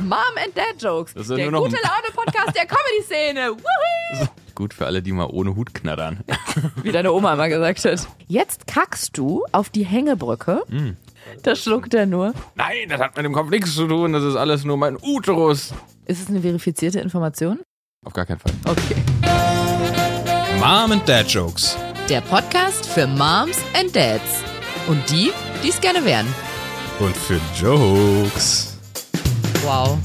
Mom and Dad Jokes. Das ist der nur noch gute ein- Laune Podcast der Comedy-Szene. Wuhu! Gut für alle, die mal ohne Hut knattern. Wie deine Oma mal gesagt hat. Jetzt kackst du auf die Hängebrücke. Hm. Da schluckt er nur. Nein, das hat mit dem Kopf nichts zu tun. Das ist alles nur mein Uterus. Ist es eine verifizierte Information? Auf gar keinen Fall. Okay. Mom and Dad Jokes. Der Podcast für Moms and Dads. Und die, die es gerne wären. Und für Jokes. Wow.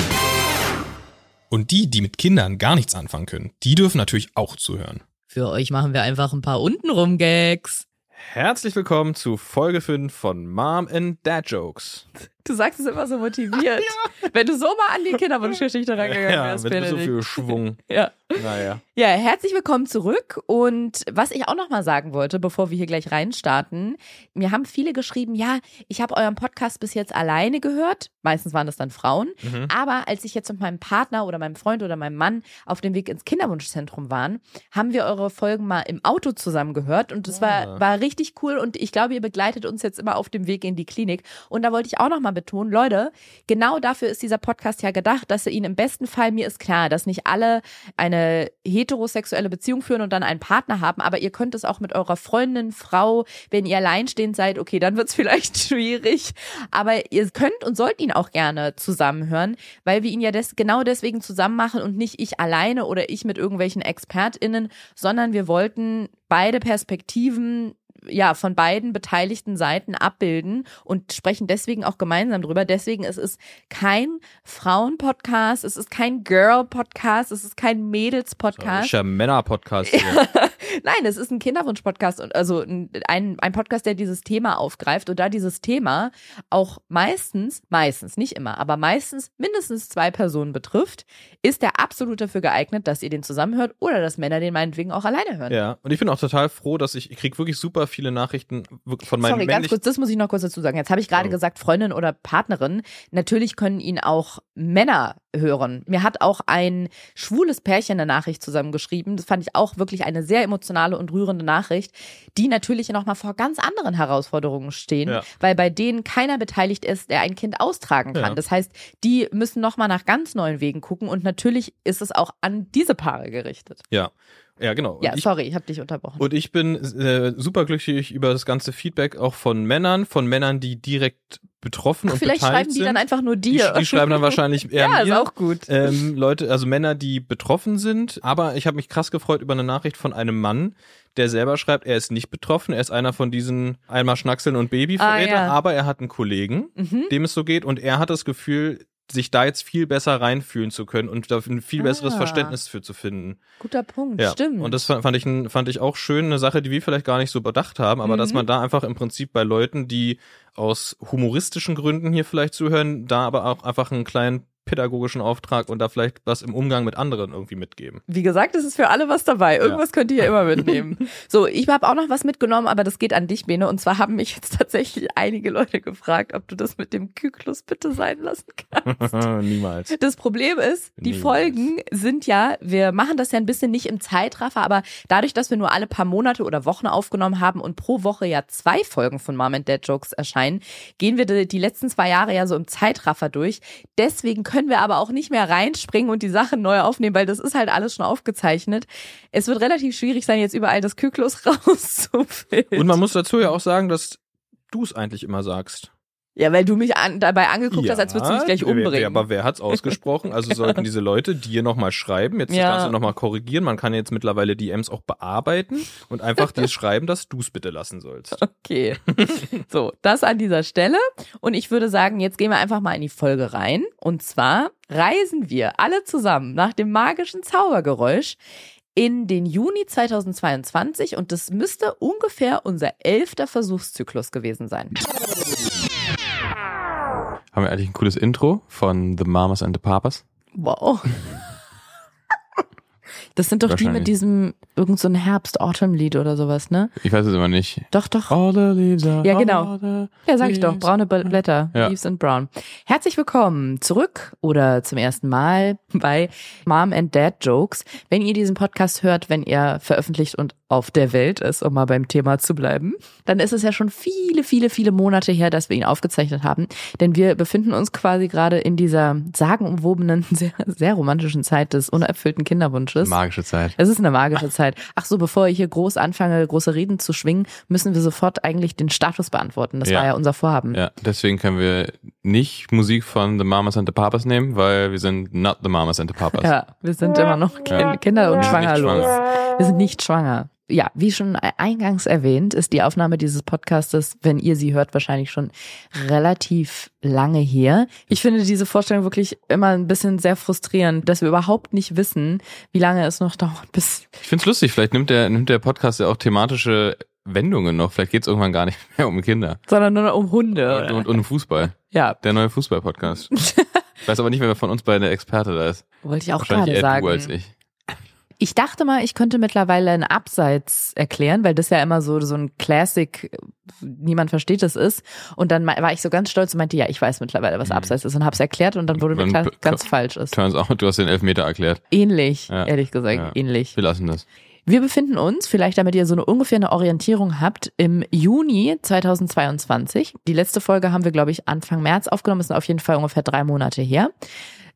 Und die, die mit Kindern gar nichts anfangen können, die dürfen natürlich auch zuhören. Für euch machen wir einfach ein paar untenrum Gags. Herzlich willkommen zu Folge 5 von Mom and Dad Jokes. Du sagst es immer so motiviert. Wenn du so mal an die Kinderwunschgeschichte rangegangen Ja, wärst, mit so Benedikt. viel Schwung. Ja. Naja. Ja, herzlich willkommen zurück. Und was ich auch noch mal sagen wollte, bevor wir hier gleich reinstarten, mir haben viele geschrieben, ja, ich habe euren Podcast bis jetzt alleine gehört. Meistens waren das dann Frauen. Mhm. Aber als ich jetzt mit meinem Partner oder meinem Freund oder meinem Mann auf dem Weg ins Kinderwunschzentrum waren, haben wir eure Folgen mal im Auto zusammen gehört. Und das war, Ah. war richtig cool. Und ich glaube, ihr begleitet uns jetzt immer auf dem Weg in die Klinik. Und da wollte ich auch noch mal betonen, Leute, genau dafür ist dieser Podcast ja gedacht, dass ihr ihn im besten Fall, mir ist klar, dass nicht alle eine heterosexuelle Beziehung führen und dann einen Partner haben, aber ihr könnt es auch mit eurer Freundin, Frau, wenn ihr alleinstehend seid, okay, dann wird's vielleicht schwierig, aber ihr könnt und sollt ihn auch gerne zusammenhören, weil wir ihn ja des, genau deswegen zusammen machen und nicht ich alleine oder ich mit irgendwelchen ExpertInnen, sondern wir wollten beide Perspektiven ja, von beiden beteiligten Seiten abbilden und sprechen deswegen auch gemeinsam drüber. Deswegen ist es kein Frauenpodcast, es ist kein Girl-Podcast, es ist kein Mädels-Podcast. Richtiger Männer-Podcast. Nein, es ist ein Kinderwunsch-Podcast und also ein, ein, Podcast, der dieses Thema aufgreift und da dieses Thema auch meistens, meistens, nicht immer, aber meistens mindestens zwei Personen betrifft, ist der absolut dafür geeignet, dass ihr den zusammenhört oder dass Männer den meinetwegen auch alleine hören. Ja, und ich bin auch total froh, dass ich, ich kriege wirklich super viele Nachrichten wirklich von meinen Sorry, ganz kurz, das muss ich noch kurz dazu sagen. Jetzt habe ich gerade Oh. gesagt, Freundin oder Partnerin. Natürlich können ihn auch Männer hören. Mir hat auch ein schwules Pärchen eine Nachricht zusammengeschrieben. Das fand ich auch wirklich eine sehr emotionale und rührende Nachricht, die natürlich noch mal vor ganz anderen Herausforderungen stehen, Ja. weil bei denen keiner beteiligt ist, der ein Kind austragen kann. Ja. Das heißt, die müssen noch mal nach ganz neuen Wegen gucken und natürlich ist es auch an diese Paare gerichtet. Ja, ja, genau. Ja, ich, sorry, ich habe dich unterbrochen. Und ich bin äh, superglücklich über das ganze Feedback auch von Männern, von Männern, die direkt betroffen und Vielleicht schreiben die sind. dann einfach nur die, dir. die schreiben dann wahrscheinlich eher ja, ist mir. auch gut. Ähm, Leute, also Männer, die betroffen sind. Aber ich habe mich krass gefreut über eine Nachricht von einem Mann, der selber schreibt, er ist nicht betroffen. Er ist einer von diesen einmal Schnackseln und Babyverräter, Ah, ja. aber er hat einen Kollegen, Mhm. dem es so geht und er hat das Gefühl, sich da jetzt viel besser reinfühlen zu können und da ein viel besseres Ah. Verständnis für zu finden. Guter Punkt, Ja, stimmt. und das fand ich, fand ich auch schön, eine Sache, die wir vielleicht gar nicht so bedacht haben, aber dass Mhm. man da einfach im Prinzip bei Leuten, die aus humoristischen Gründen hier vielleicht zuhören, da aber auch einfach einen kleinen pädagogischen Auftrag und da vielleicht was im Umgang mit anderen irgendwie mitgeben. Wie gesagt, es ist für alle was dabei. Irgendwas könnt ihr ja immer mitnehmen. so, ich habe auch noch was mitgenommen, aber das geht an dich, Bene. Und zwar haben mich jetzt tatsächlich einige Leute gefragt, ob du das mit dem Kyklus bitte sein lassen kannst. Niemals. Das Problem ist, die Niemals. Folgen sind ja, wir machen das ja ein bisschen nicht im Zeitraffer, aber dadurch, dass wir nur alle paar Monate oder Wochen aufgenommen haben und pro Woche ja zwei Folgen von Mom and Dad Jokes erscheinen, gehen wir die, die letzten zwei Jahre ja so im Zeitraffer durch. Deswegen können wir aber auch nicht mehr reinspringen und die Sachen neu aufnehmen, weil das ist halt alles schon aufgezeichnet. Es wird relativ schwierig sein, jetzt überall das Kyklus rauszufilmen. Und man muss dazu ja auch sagen, dass du es eigentlich immer sagst. Ja, weil du mich an, dabei angeguckt hast, als würdest du mich gleich wer- wer- umbringen. Aber wer hat's ausgesprochen? Also sollten diese Leute dir nochmal schreiben, jetzt Ja. das Ganze nochmal korrigieren. Man kann jetzt mittlerweile DMs auch bearbeiten und einfach dir schreiben, dass du's bitte lassen sollst. Okay. So, das an dieser Stelle. Und ich würde sagen, jetzt gehen wir einfach mal in die Folge rein. Und zwar reisen wir alle zusammen nach dem magischen Zaubergeräusch in den Juni 2022 und das müsste ungefähr unser elfter Versuchszyklus gewesen sein. Haben wir eigentlich ein cooles Intro von The Mamas and the Papas? Wow. Das sind doch die mit diesem irgend so ein Herbst-Autumn-Lied oder sowas, ne? Ich weiß es immer nicht. Doch, doch. All the leaves are Ja, genau. Ja, sag ich doch. Braune Bl- Blätter. Ja. Leaves and Brown. Herzlich willkommen zurück oder zum ersten Mal bei Mom and Dad Jokes. Wenn ihr diesen Podcast hört, wenn er veröffentlicht und auf der Welt ist, um mal beim Thema zu bleiben, dann ist es ja schon viele, viele, viele Monate her, dass wir ihn aufgezeichnet haben. Denn wir befinden uns quasi gerade in dieser sagenumwobenen, sehr, sehr romantischen Zeit des unerfüllten Kinderwunsches. Magische Zeit. Es ist eine magische Zeit. Ach so, bevor ich hier groß anfange, große Reden zu schwingen, müssen wir sofort eigentlich den Status beantworten. Das Ja. war ja unser Vorhaben. Ja, deswegen können wir nicht Musik von The Mamas and the Papas nehmen, weil wir sind not the Mamas and the Papas. Ja, wir sind immer noch Kin- Kinder und schwangerlos. schwanger. Wir sind nicht schwanger. Ja, wie schon eingangs erwähnt, ist die Aufnahme dieses Podcastes, wenn ihr sie hört, wahrscheinlich schon relativ lange her. Ich finde diese Vorstellung wirklich immer ein bisschen sehr frustrierend, dass wir überhaupt nicht wissen, wie lange es noch dauert, bis Ich find's lustig, vielleicht nimmt der, nimmt der Podcast ja auch thematische Wendungen noch. Vielleicht geht's irgendwann gar nicht mehr um Kinder. sondern nur noch um Hunde. Und, und, und um Fußball. ja, Der neue Fußball-Podcast. ich weiß aber nicht, wer von uns beiden der Experte da ist. wollte ich auch gerade eher du als sagen. ich. Ich dachte mal, ich könnte mittlerweile ein Abseits erklären, weil das ja immer so, so ein Classic, niemand versteht es ist. Und dann war ich so ganz stolz und meinte, ja, ich weiß mittlerweile, was Mhm. Abseits ist und hab's erklärt und dann wurde mir klar, ganz falsch ist. Turns out, du hast den Elfmeter erklärt. Ähnlich, Ja. ehrlich gesagt, Ja. ähnlich. Wir lassen das. Wir befinden uns, vielleicht damit ihr so eine ungefähr eine Orientierung habt, im Juni 2022. Die letzte Folge haben wir, glaube ich, Anfang März aufgenommen. Das sind auf jeden Fall ungefähr drei Monate her.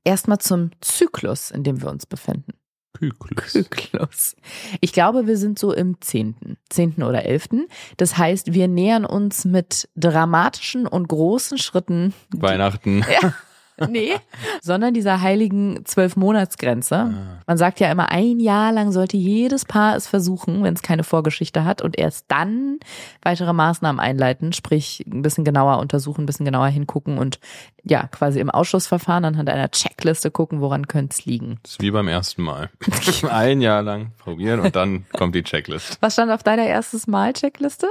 Erstmal zum Zyklus, in dem wir uns befinden. Kyklus. Zyklus. Ich glaube, wir sind so im zehnten, zehnten oder elften. Das heißt, wir nähern uns mit dramatischen und großen Schritten Weihnachten. Nee, sondern dieser heiligen Zwölf-Monats-Grenze. Man sagt ja immer, ein Jahr lang sollte jedes Paar es versuchen, wenn es keine Vorgeschichte hat und erst dann weitere Maßnahmen einleiten, sprich ein bisschen genauer untersuchen, ein bisschen genauer hingucken und ja, quasi im Ausschussverfahren anhand einer Checkliste gucken, woran könnte es liegen. Das ist wie beim ersten Mal. Ein Jahr lang probieren und dann kommt die Checklist. Was stand auf deiner erstes Mal-Checkliste?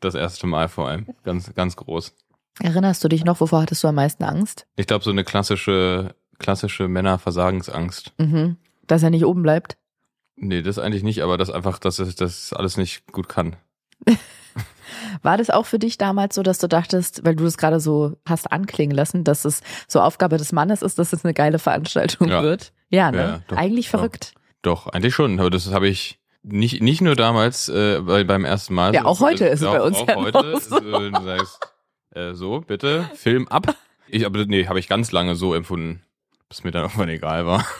Das erste Mal vor allem. Ganz, ganz groß. Erinnerst du dich noch, wovor hattest du am meisten Angst? Ich glaube, so eine klassische, klassische Männerversagensangst. Mhm. Dass er nicht oben bleibt? Nee, das eigentlich nicht, aber das einfach, dass ich das alles nicht gut kann. War das auch für dich damals so, dass du dachtest, weil du es gerade so hast anklingen lassen, dass es so Aufgabe des Mannes ist, dass es eine geile Veranstaltung Ja. wird? Ja, ne? Ja, doch, Eigentlich doch. verrückt. Doch, eigentlich schon. Aber das habe ich nicht, nicht nur damals äh, bei, beim ersten Mal. Ja, auch heute ist es bei uns auch ja heute. noch so. äh, Du sagst, äh, so, bitte, Film ab. Ich, aber nee, habe ich ganz lange so empfunden, bis mir dann irgendwann egal war.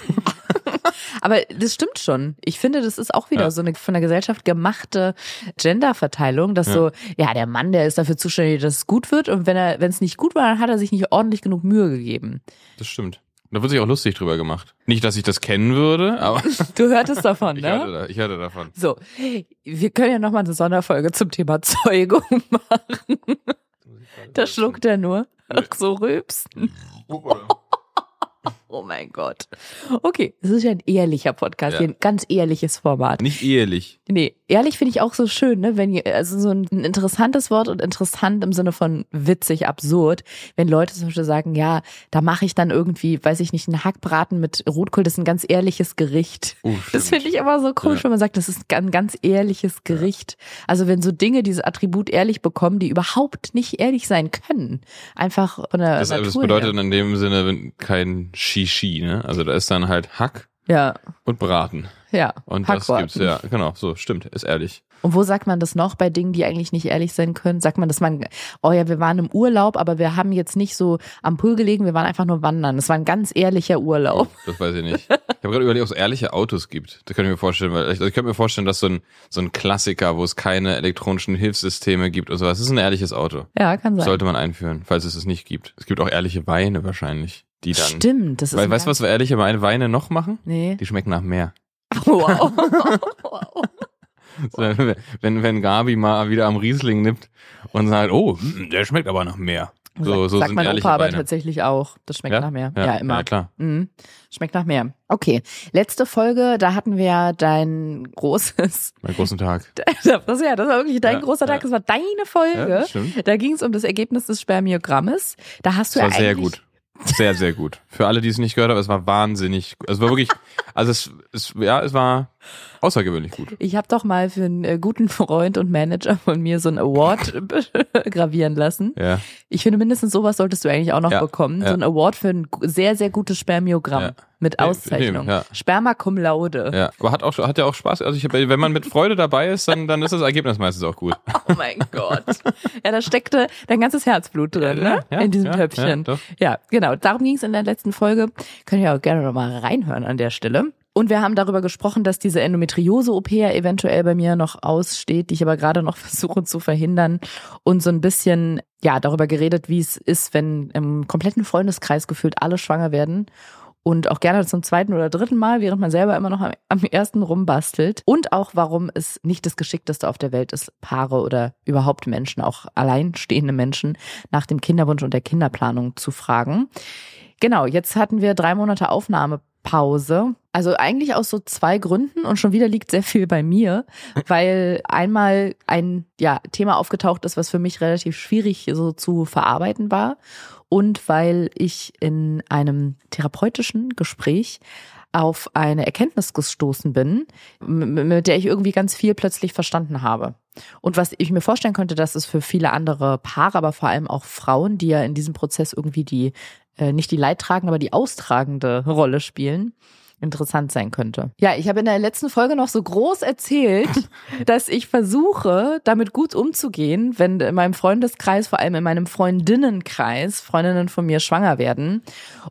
Aber das stimmt schon. Ich finde, das ist auch wieder Ja. so eine von der Gesellschaft gemachte Genderverteilung, dass Ja. so, ja, der Mann, der ist dafür zuständig, dass es gut wird und wenn er, wenn es nicht gut war, dann hat er sich nicht ordentlich genug Mühe gegeben. Das stimmt. Da wird sich auch lustig drüber gemacht. Nicht, dass ich das kennen würde, aber Du hörtest davon, ich, ne? hörte, da- ich hörte davon. So, wir können ja nochmal eine Sonderfolge zum Thema Zeugung machen. Da schluckt er nur. Ach, so rülps. Oh mein Gott. Okay, das ist ja ein ehrlicher Podcast, Ja. hier ein ganz ehrliches Format. Nicht ehelich. Nee, ehrlich finde ich auch so schön, ne? Wenn ihr, also so ein, ein interessantes Wort und interessant im Sinne von witzig, absurd, wenn Leute zum Beispiel sagen, ja, da mache ich dann irgendwie, weiß ich nicht, einen Hackbraten mit Rotkohl, das ist ein ganz ehrliches Gericht. Oh, Das finde ich immer so komisch, Ja. wenn man sagt, das ist ein ganz ehrliches Gericht. Also wenn so Dinge dieses Attribut ehrlich bekommen, die überhaupt nicht ehrlich sein können. Einfach von der Das, Natur das bedeutet her. in dem Sinne wenn kein Shishi, ne? Also da ist dann halt Hack Ja, und Braten. ja. Und das gibt's, ja, genau, so, stimmt, ist ehrlich. Und wo sagt man das noch bei Dingen, die eigentlich nicht ehrlich sein können? Sagt man, dass man, oh ja, wir waren im Urlaub, aber wir haben jetzt nicht so am Pool gelegen, wir waren einfach nur wandern. Das war ein ganz ehrlicher Urlaub. Das weiß ich nicht. Ich habe gerade überlegt, ob es ehrliche Autos gibt. Das könnte ich mir vorstellen, weil ich, also ich könnte mir vorstellen, dass so ein, so ein Klassiker, wo es keine elektronischen Hilfssysteme gibt und sowas, ist ein ehrliches Auto. Ja, kann sein. Sollte man einführen, falls es es nicht gibt. Es gibt auch ehrliche Weine wahrscheinlich, die dann. Stimmt, das ist. Weil, weißt du, was ehrliche Weine Weine noch machen? Nee. Die schmecken nach mehr. Wow. wow. So, wenn, wenn Gabi mal wieder am Riesling nippt und sagt, oh, hm, der schmeckt aber nach mehr. So, so Sagt mein Opa aber tatsächlich auch. Das schmeckt Ja? nach mehr. Ja, immer. Ja, klar. Mhm. Schmeckt nach mehr. Okay. Letzte Folge, da hatten wir ja dein großes, Mein großen Tag. das, ja, das war wirklich dein Ja, großer Tag, ja. das war deine Ja, Folge. da ging es um das Ergebnis des Spermiogrammes. Da hast du Das war ja sehr eigentlich, gut. Sehr, sehr gut. Für alle, die es nicht gehört haben, es war wahnsinnig. Es war wirklich, also es, es ja, es war außergewöhnlich gut. Ich habe doch mal für einen äh, guten Freund und Manager von mir so einen Award gravieren lassen. Ja. Ich finde, mindestens sowas solltest du eigentlich auch noch Ja, bekommen. ja. So ein Award für ein sehr, sehr gutes Spermiogramm Ja. mit Auszeichnung. ja. Sperma cum laude. Ja, aber hat auch hat ja auch Spaß. Also ich wenn man mit Freude dabei ist, dann dann ist das Ergebnis meistens auch gut. Oh mein Gott. Ja, da steckte dein ganzes Herzblut drin, ne? Ja, in diesem Töpfchen. Ja, genau. Darum ging es in der letzten Folge. Könnt ihr auch gerne nochmal reinhören an der Stelle. Und wir haben darüber gesprochen, dass diese Endometriose-OP ja eventuell bei mir noch aussteht, die ich aber gerade noch versuche zu verhindern. Und so ein bisschen, ja, darüber geredet, wie es ist, wenn im kompletten Freundeskreis gefühlt alle schwanger werden. Und auch gerne zum zweiten oder dritten Mal, während man selber immer noch am, am ersten rumbastelt. Und auch, warum es nicht das Geschickteste auf der Welt ist, Paare oder überhaupt Menschen, auch alleinstehende Menschen, nach dem Kinderwunsch und der Kinderplanung zu fragen. Genau, jetzt hatten wir drei Monate Aufnahmepause. Also eigentlich aus so zwei Gründen und schon wieder liegt sehr viel bei mir, weil einmal ein ja, Thema aufgetaucht ist, was für mich relativ schwierig so zu verarbeiten war und weil ich in einem therapeutischen Gespräch auf eine Erkenntnis gestoßen bin, mit der ich irgendwie ganz viel plötzlich verstanden habe. Und was ich mir vorstellen könnte, dass es für viele andere Paare, aber vor allem auch Frauen, die ja in diesem Prozess irgendwie die, äh, nicht die leidtragende, aber die austragende Rolle spielen, interessant sein könnte. Ja, ich habe in der letzten Folge noch so groß erzählt, dass ich versuche, damit gut umzugehen, wenn in meinem Freundeskreis, vor allem in meinem Freundinnenkreis, Freundinnen von mir schwanger werden.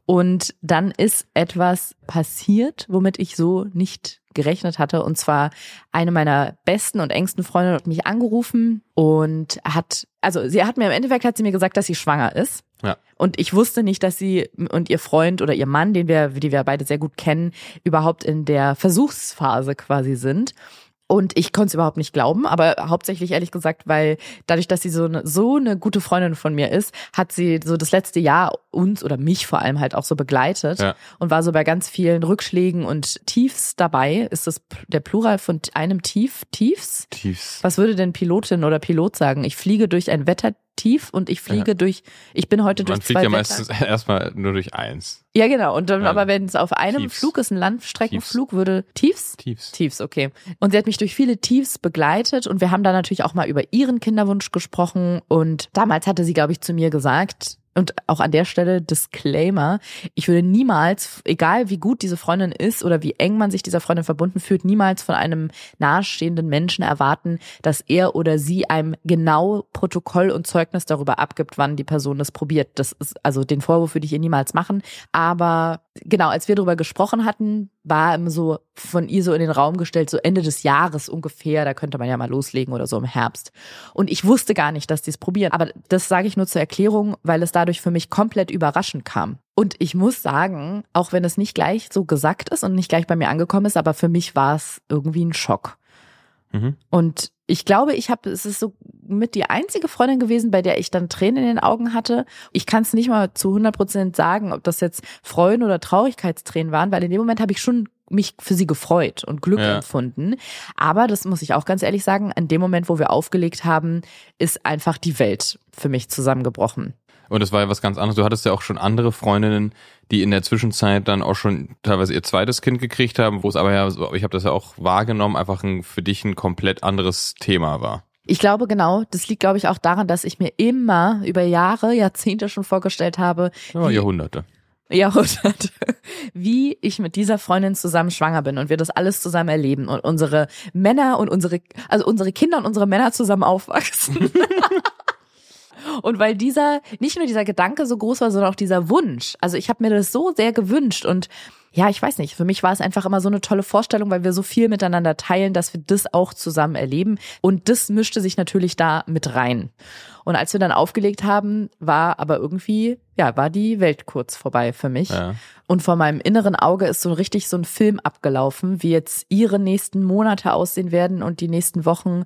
Und dann ist etwas passiert, womit ich so nicht gerechnet hatte. Und zwar eine meiner besten und engsten Freundinnen hat mich angerufen und hat, also sie hat mir im Endeffekt hat sie mir gesagt, dass sie schwanger ist. Ja. Und ich wusste nicht, dass sie und ihr Freund oder ihr Mann, den wir, die wir beide sehr gut kennen, überhaupt in der Versuchsphase quasi sind. Und ich konnte es überhaupt nicht glauben, aber hauptsächlich ehrlich gesagt, weil dadurch, dass sie so eine, so eine gute Freundin von mir ist, hat sie so das letzte Jahr uns oder mich vor allem halt auch so begleitet Ja. und war so bei ganz vielen Rückschlägen und Tiefs dabei. Ist das der Plural von einem Tief? Tiefs? Tiefs. Was würde denn Pilotin oder Pilot sagen? Ich fliege durch ein Wettertief und ich fliege durch, ich bin heute durch Man fliegt zwei ja Wetter- meistens erstmal nur durch eins. Ja, genau. Und dann, Ja. aber wenn es auf einem Tiefs. Flug ist, ein Landstreckenflug, würde Tiefs? Tiefs. Tiefs, okay. Und sie hat mich durch viele Tiefs begleitet und wir haben da natürlich auch mal über ihren Kinderwunsch gesprochen und damals hatte sie, glaube ich, zu mir gesagt, und auch an der Stelle Disclaimer, ich würde niemals, egal wie gut diese Freundin ist oder wie eng man sich dieser Freundin verbunden fühlt, niemals von einem nahestehenden Menschen erwarten, dass er oder sie einem genau Protokoll und Zeugnis darüber abgibt, wann die Person das probiert. Das ist, also den Vorwurf würde ich ihr niemals machen. Aber genau, als wir darüber gesprochen hatten, war ihm so von ihr so in den Raum gestellt, so Ende des Jahres ungefähr, da könnte man ja mal loslegen oder so im Herbst. Und ich wusste gar nicht, dass die es probieren. Aber das sage ich nur zur Erklärung, weil es dadurch für mich komplett überraschend kam. Und ich muss sagen, auch wenn es nicht gleich so gesagt ist und nicht gleich bei mir angekommen ist, aber für mich war es irgendwie ein Schock. Mhm. Und ich glaube, ich habe, es ist so mit die einzige Freundin gewesen, bei der ich dann Tränen in den Augen hatte. Ich kann es nicht mal zu 100 Prozent sagen, ob das jetzt Freuden oder Traurigkeitstränen waren, weil in dem Moment habe ich schon mich für sie gefreut und Glück Ja. empfunden. Aber das muss ich auch ganz ehrlich sagen, an dem Moment, wo wir aufgelegt haben, ist einfach die Welt für mich zusammengebrochen. Und es war ja was ganz anderes. Du hattest ja auch schon andere Freundinnen, die in der Zwischenzeit dann auch schon teilweise ihr zweites Kind gekriegt haben, wo es aber ja, ich habe das ja auch wahrgenommen, einfach ein, für dich ein komplett anderes Thema war. Ich glaube genau, das liegt, glaube ich, auch daran, dass ich mir immer über Jahre, Jahrzehnte schon vorgestellt habe, Ja, Jahrhunderte. Jahrhunderte, wie ich mit dieser Freundin zusammen schwanger bin und wir das alles zusammen erleben und unsere Männer und unsere, also unsere Kinder und unsere Männer zusammen aufwachsen. Und weil dieser, nicht nur dieser Gedanke so groß war, sondern auch dieser Wunsch. Also ich habe mir das so sehr gewünscht und ja, ich weiß nicht, für mich war es einfach immer so eine tolle Vorstellung, weil wir so viel miteinander teilen, dass wir das auch zusammen erleben. Und das mischte sich natürlich da mit rein. Und als wir dann aufgelegt haben, war aber irgendwie, ja, war die Welt kurz vorbei für mich. Ja. Und vor meinem inneren Auge ist so richtig so ein Film abgelaufen, wie jetzt ihre nächsten Monate aussehen werden und die nächsten Wochen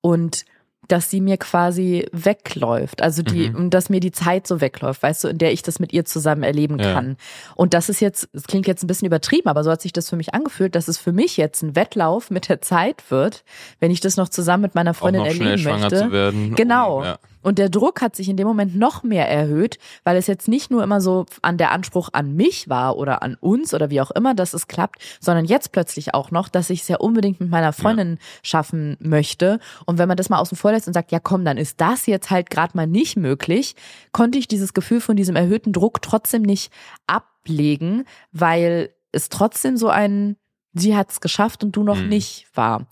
und dass sie mir quasi wegläuft, also die Mhm. und dass mir die Zeit so wegläuft, weißt du, in der ich das mit ihr zusammen erleben Ja. kann. Und das ist jetzt, es klingt jetzt ein bisschen übertrieben, aber so hat sich das für mich angefühlt, dass es für mich jetzt ein Wettlauf mit der Zeit wird, wenn ich das noch zusammen mit meiner Freundin erleben schwanger möchte. zu werden. Genau. Um, ja. Und der Druck hat sich in dem Moment noch mehr erhöht, weil es jetzt nicht nur immer so an der Anspruch an mich war oder an uns oder wie auch immer, dass es klappt, sondern jetzt plötzlich auch noch, dass ich es ja unbedingt mit meiner Freundin ja. schaffen möchte. Und wenn man das mal außen vor lässt und sagt, ja komm, dann ist das jetzt halt gerade mal nicht möglich, konnte ich dieses Gefühl von diesem erhöhten Druck trotzdem nicht ablegen, weil es trotzdem so ein, sie hat es geschafft und du noch mhm. nicht war.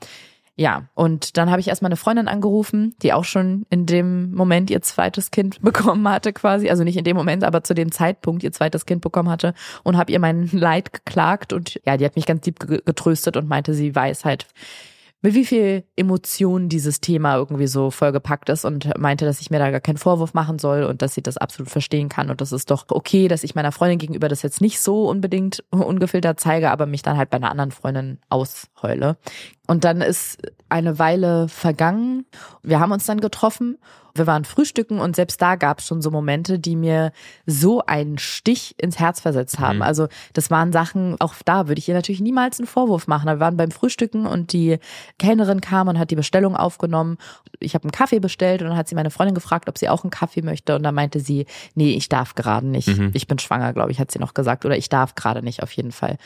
Ja, und dann habe ich erstmal eine Freundin angerufen, die auch schon in dem Moment ihr zweites Kind bekommen hatte quasi, also nicht in dem Moment, aber zu dem Zeitpunkt ihr zweites Kind bekommen hatte und habe ihr mein Leid geklagt und ja, die hat mich ganz lieb getröstet und meinte, sie weiß halt, mit wie viel Emotionen dieses Thema irgendwie so vollgepackt ist und meinte, dass ich mir da gar keinen Vorwurf machen soll und dass sie das absolut verstehen kann und das ist doch okay, dass ich meiner Freundin gegenüber das jetzt nicht so unbedingt ungefiltert zeige, aber mich dann halt bei einer anderen Freundin ausheule. Und dann ist eine Weile vergangen. Wir haben uns dann getroffen wir waren frühstücken und selbst da gab es schon so Momente, die mir so einen Stich ins Herz versetzt haben. Mhm. Also das waren Sachen, auch da würde ich ihr natürlich niemals einen Vorwurf machen. Wir waren beim Frühstücken und die Kellnerin kam und hat die Bestellung aufgenommen. Ich habe einen Kaffee bestellt und dann hat sie meine Freundin gefragt, ob sie auch einen Kaffee möchte und dann meinte sie, nee, ich darf gerade nicht. Mhm. Ich bin schwanger, glaube ich, hat sie noch gesagt oder ich darf gerade nicht auf jeden Fall.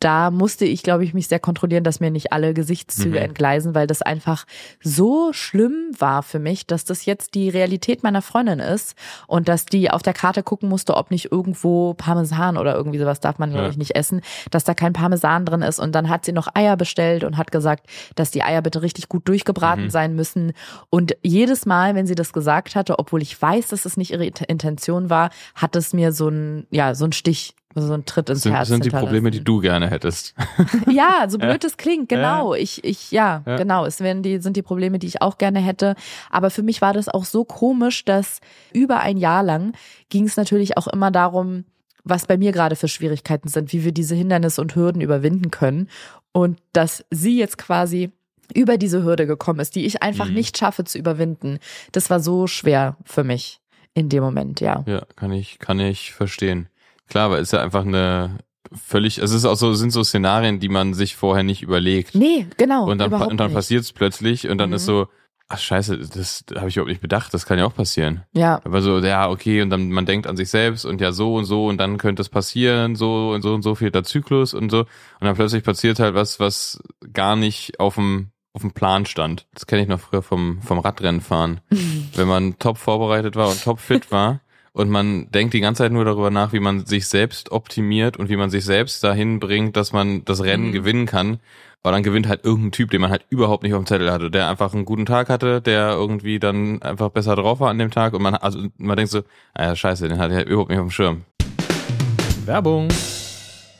Da musste ich, glaube ich, mich sehr kontrollieren, dass mir nicht alle Gesichtszüge mhm. entgleisen, weil das einfach so schlimm war für mich, dass das jetzt die Realität meiner Freundin ist und dass die auf der Karte gucken musste, ob nicht irgendwo Parmesan oder irgendwie sowas darf man, ich, nicht essen, dass da kein Parmesan drin ist. Und dann hat sie noch Eier bestellt und hat gesagt, dass die Eier bitte richtig gut durchgebraten mhm. sein müssen. Und jedes Mal, wenn sie das gesagt hatte, obwohl ich weiß, dass es nicht ihre Intention war, hat es mir so ein, ja, so ein Stich so ein Tritt ins sind, Herz. sind die Probleme, die du gerne hättest. ja, so blöd es klingt, genau. Ja. Ich, ich, ja, ja, genau. Es werden die, sind die Probleme, die ich auch gerne hätte. Aber für mich war das auch so komisch, dass über ein Jahr lang ging es natürlich auch immer darum, was bei mir gerade für Schwierigkeiten sind, wie wir diese Hindernisse und Hürden überwinden können. Und dass sie jetzt quasi über diese Hürde gekommen ist, die ich einfach mhm. nicht schaffe zu überwinden. Das war so schwer für mich in dem Moment, ja. Ja, kann ich, kann ich verstehen. Klar, aber ist ja einfach eine völlig, es ist auch so, sind so Szenarien, die man sich vorher nicht überlegt. Nee, genau. Und dann, und dann passiert es plötzlich und dann mhm. ist so, ach scheiße, das habe ich überhaupt nicht bedacht, das kann ja auch passieren. Ja. Aber so, ja, okay, und dann man denkt an sich selbst und ja so und so und dann könnte es passieren, so und so und so viel der Zyklus und so. Und dann plötzlich passiert halt was, was gar nicht auf dem auf dem Plan stand. Das kenne ich noch früher vom, vom Radrennenfahren. Wenn man top vorbereitet war und top fit war, und man denkt die ganze Zeit nur darüber nach, wie man sich selbst optimiert und wie man sich selbst dahin bringt, dass man das Rennen mhm. gewinnen kann. Aber dann gewinnt halt irgendein Typ, den man halt überhaupt nicht auf dem Zettel hatte, der einfach einen guten Tag hatte, der irgendwie dann einfach besser drauf war an dem Tag und man, also man denkt so, naja, ah scheiße, den hatte ich halt überhaupt nicht auf dem Schirm. Werbung.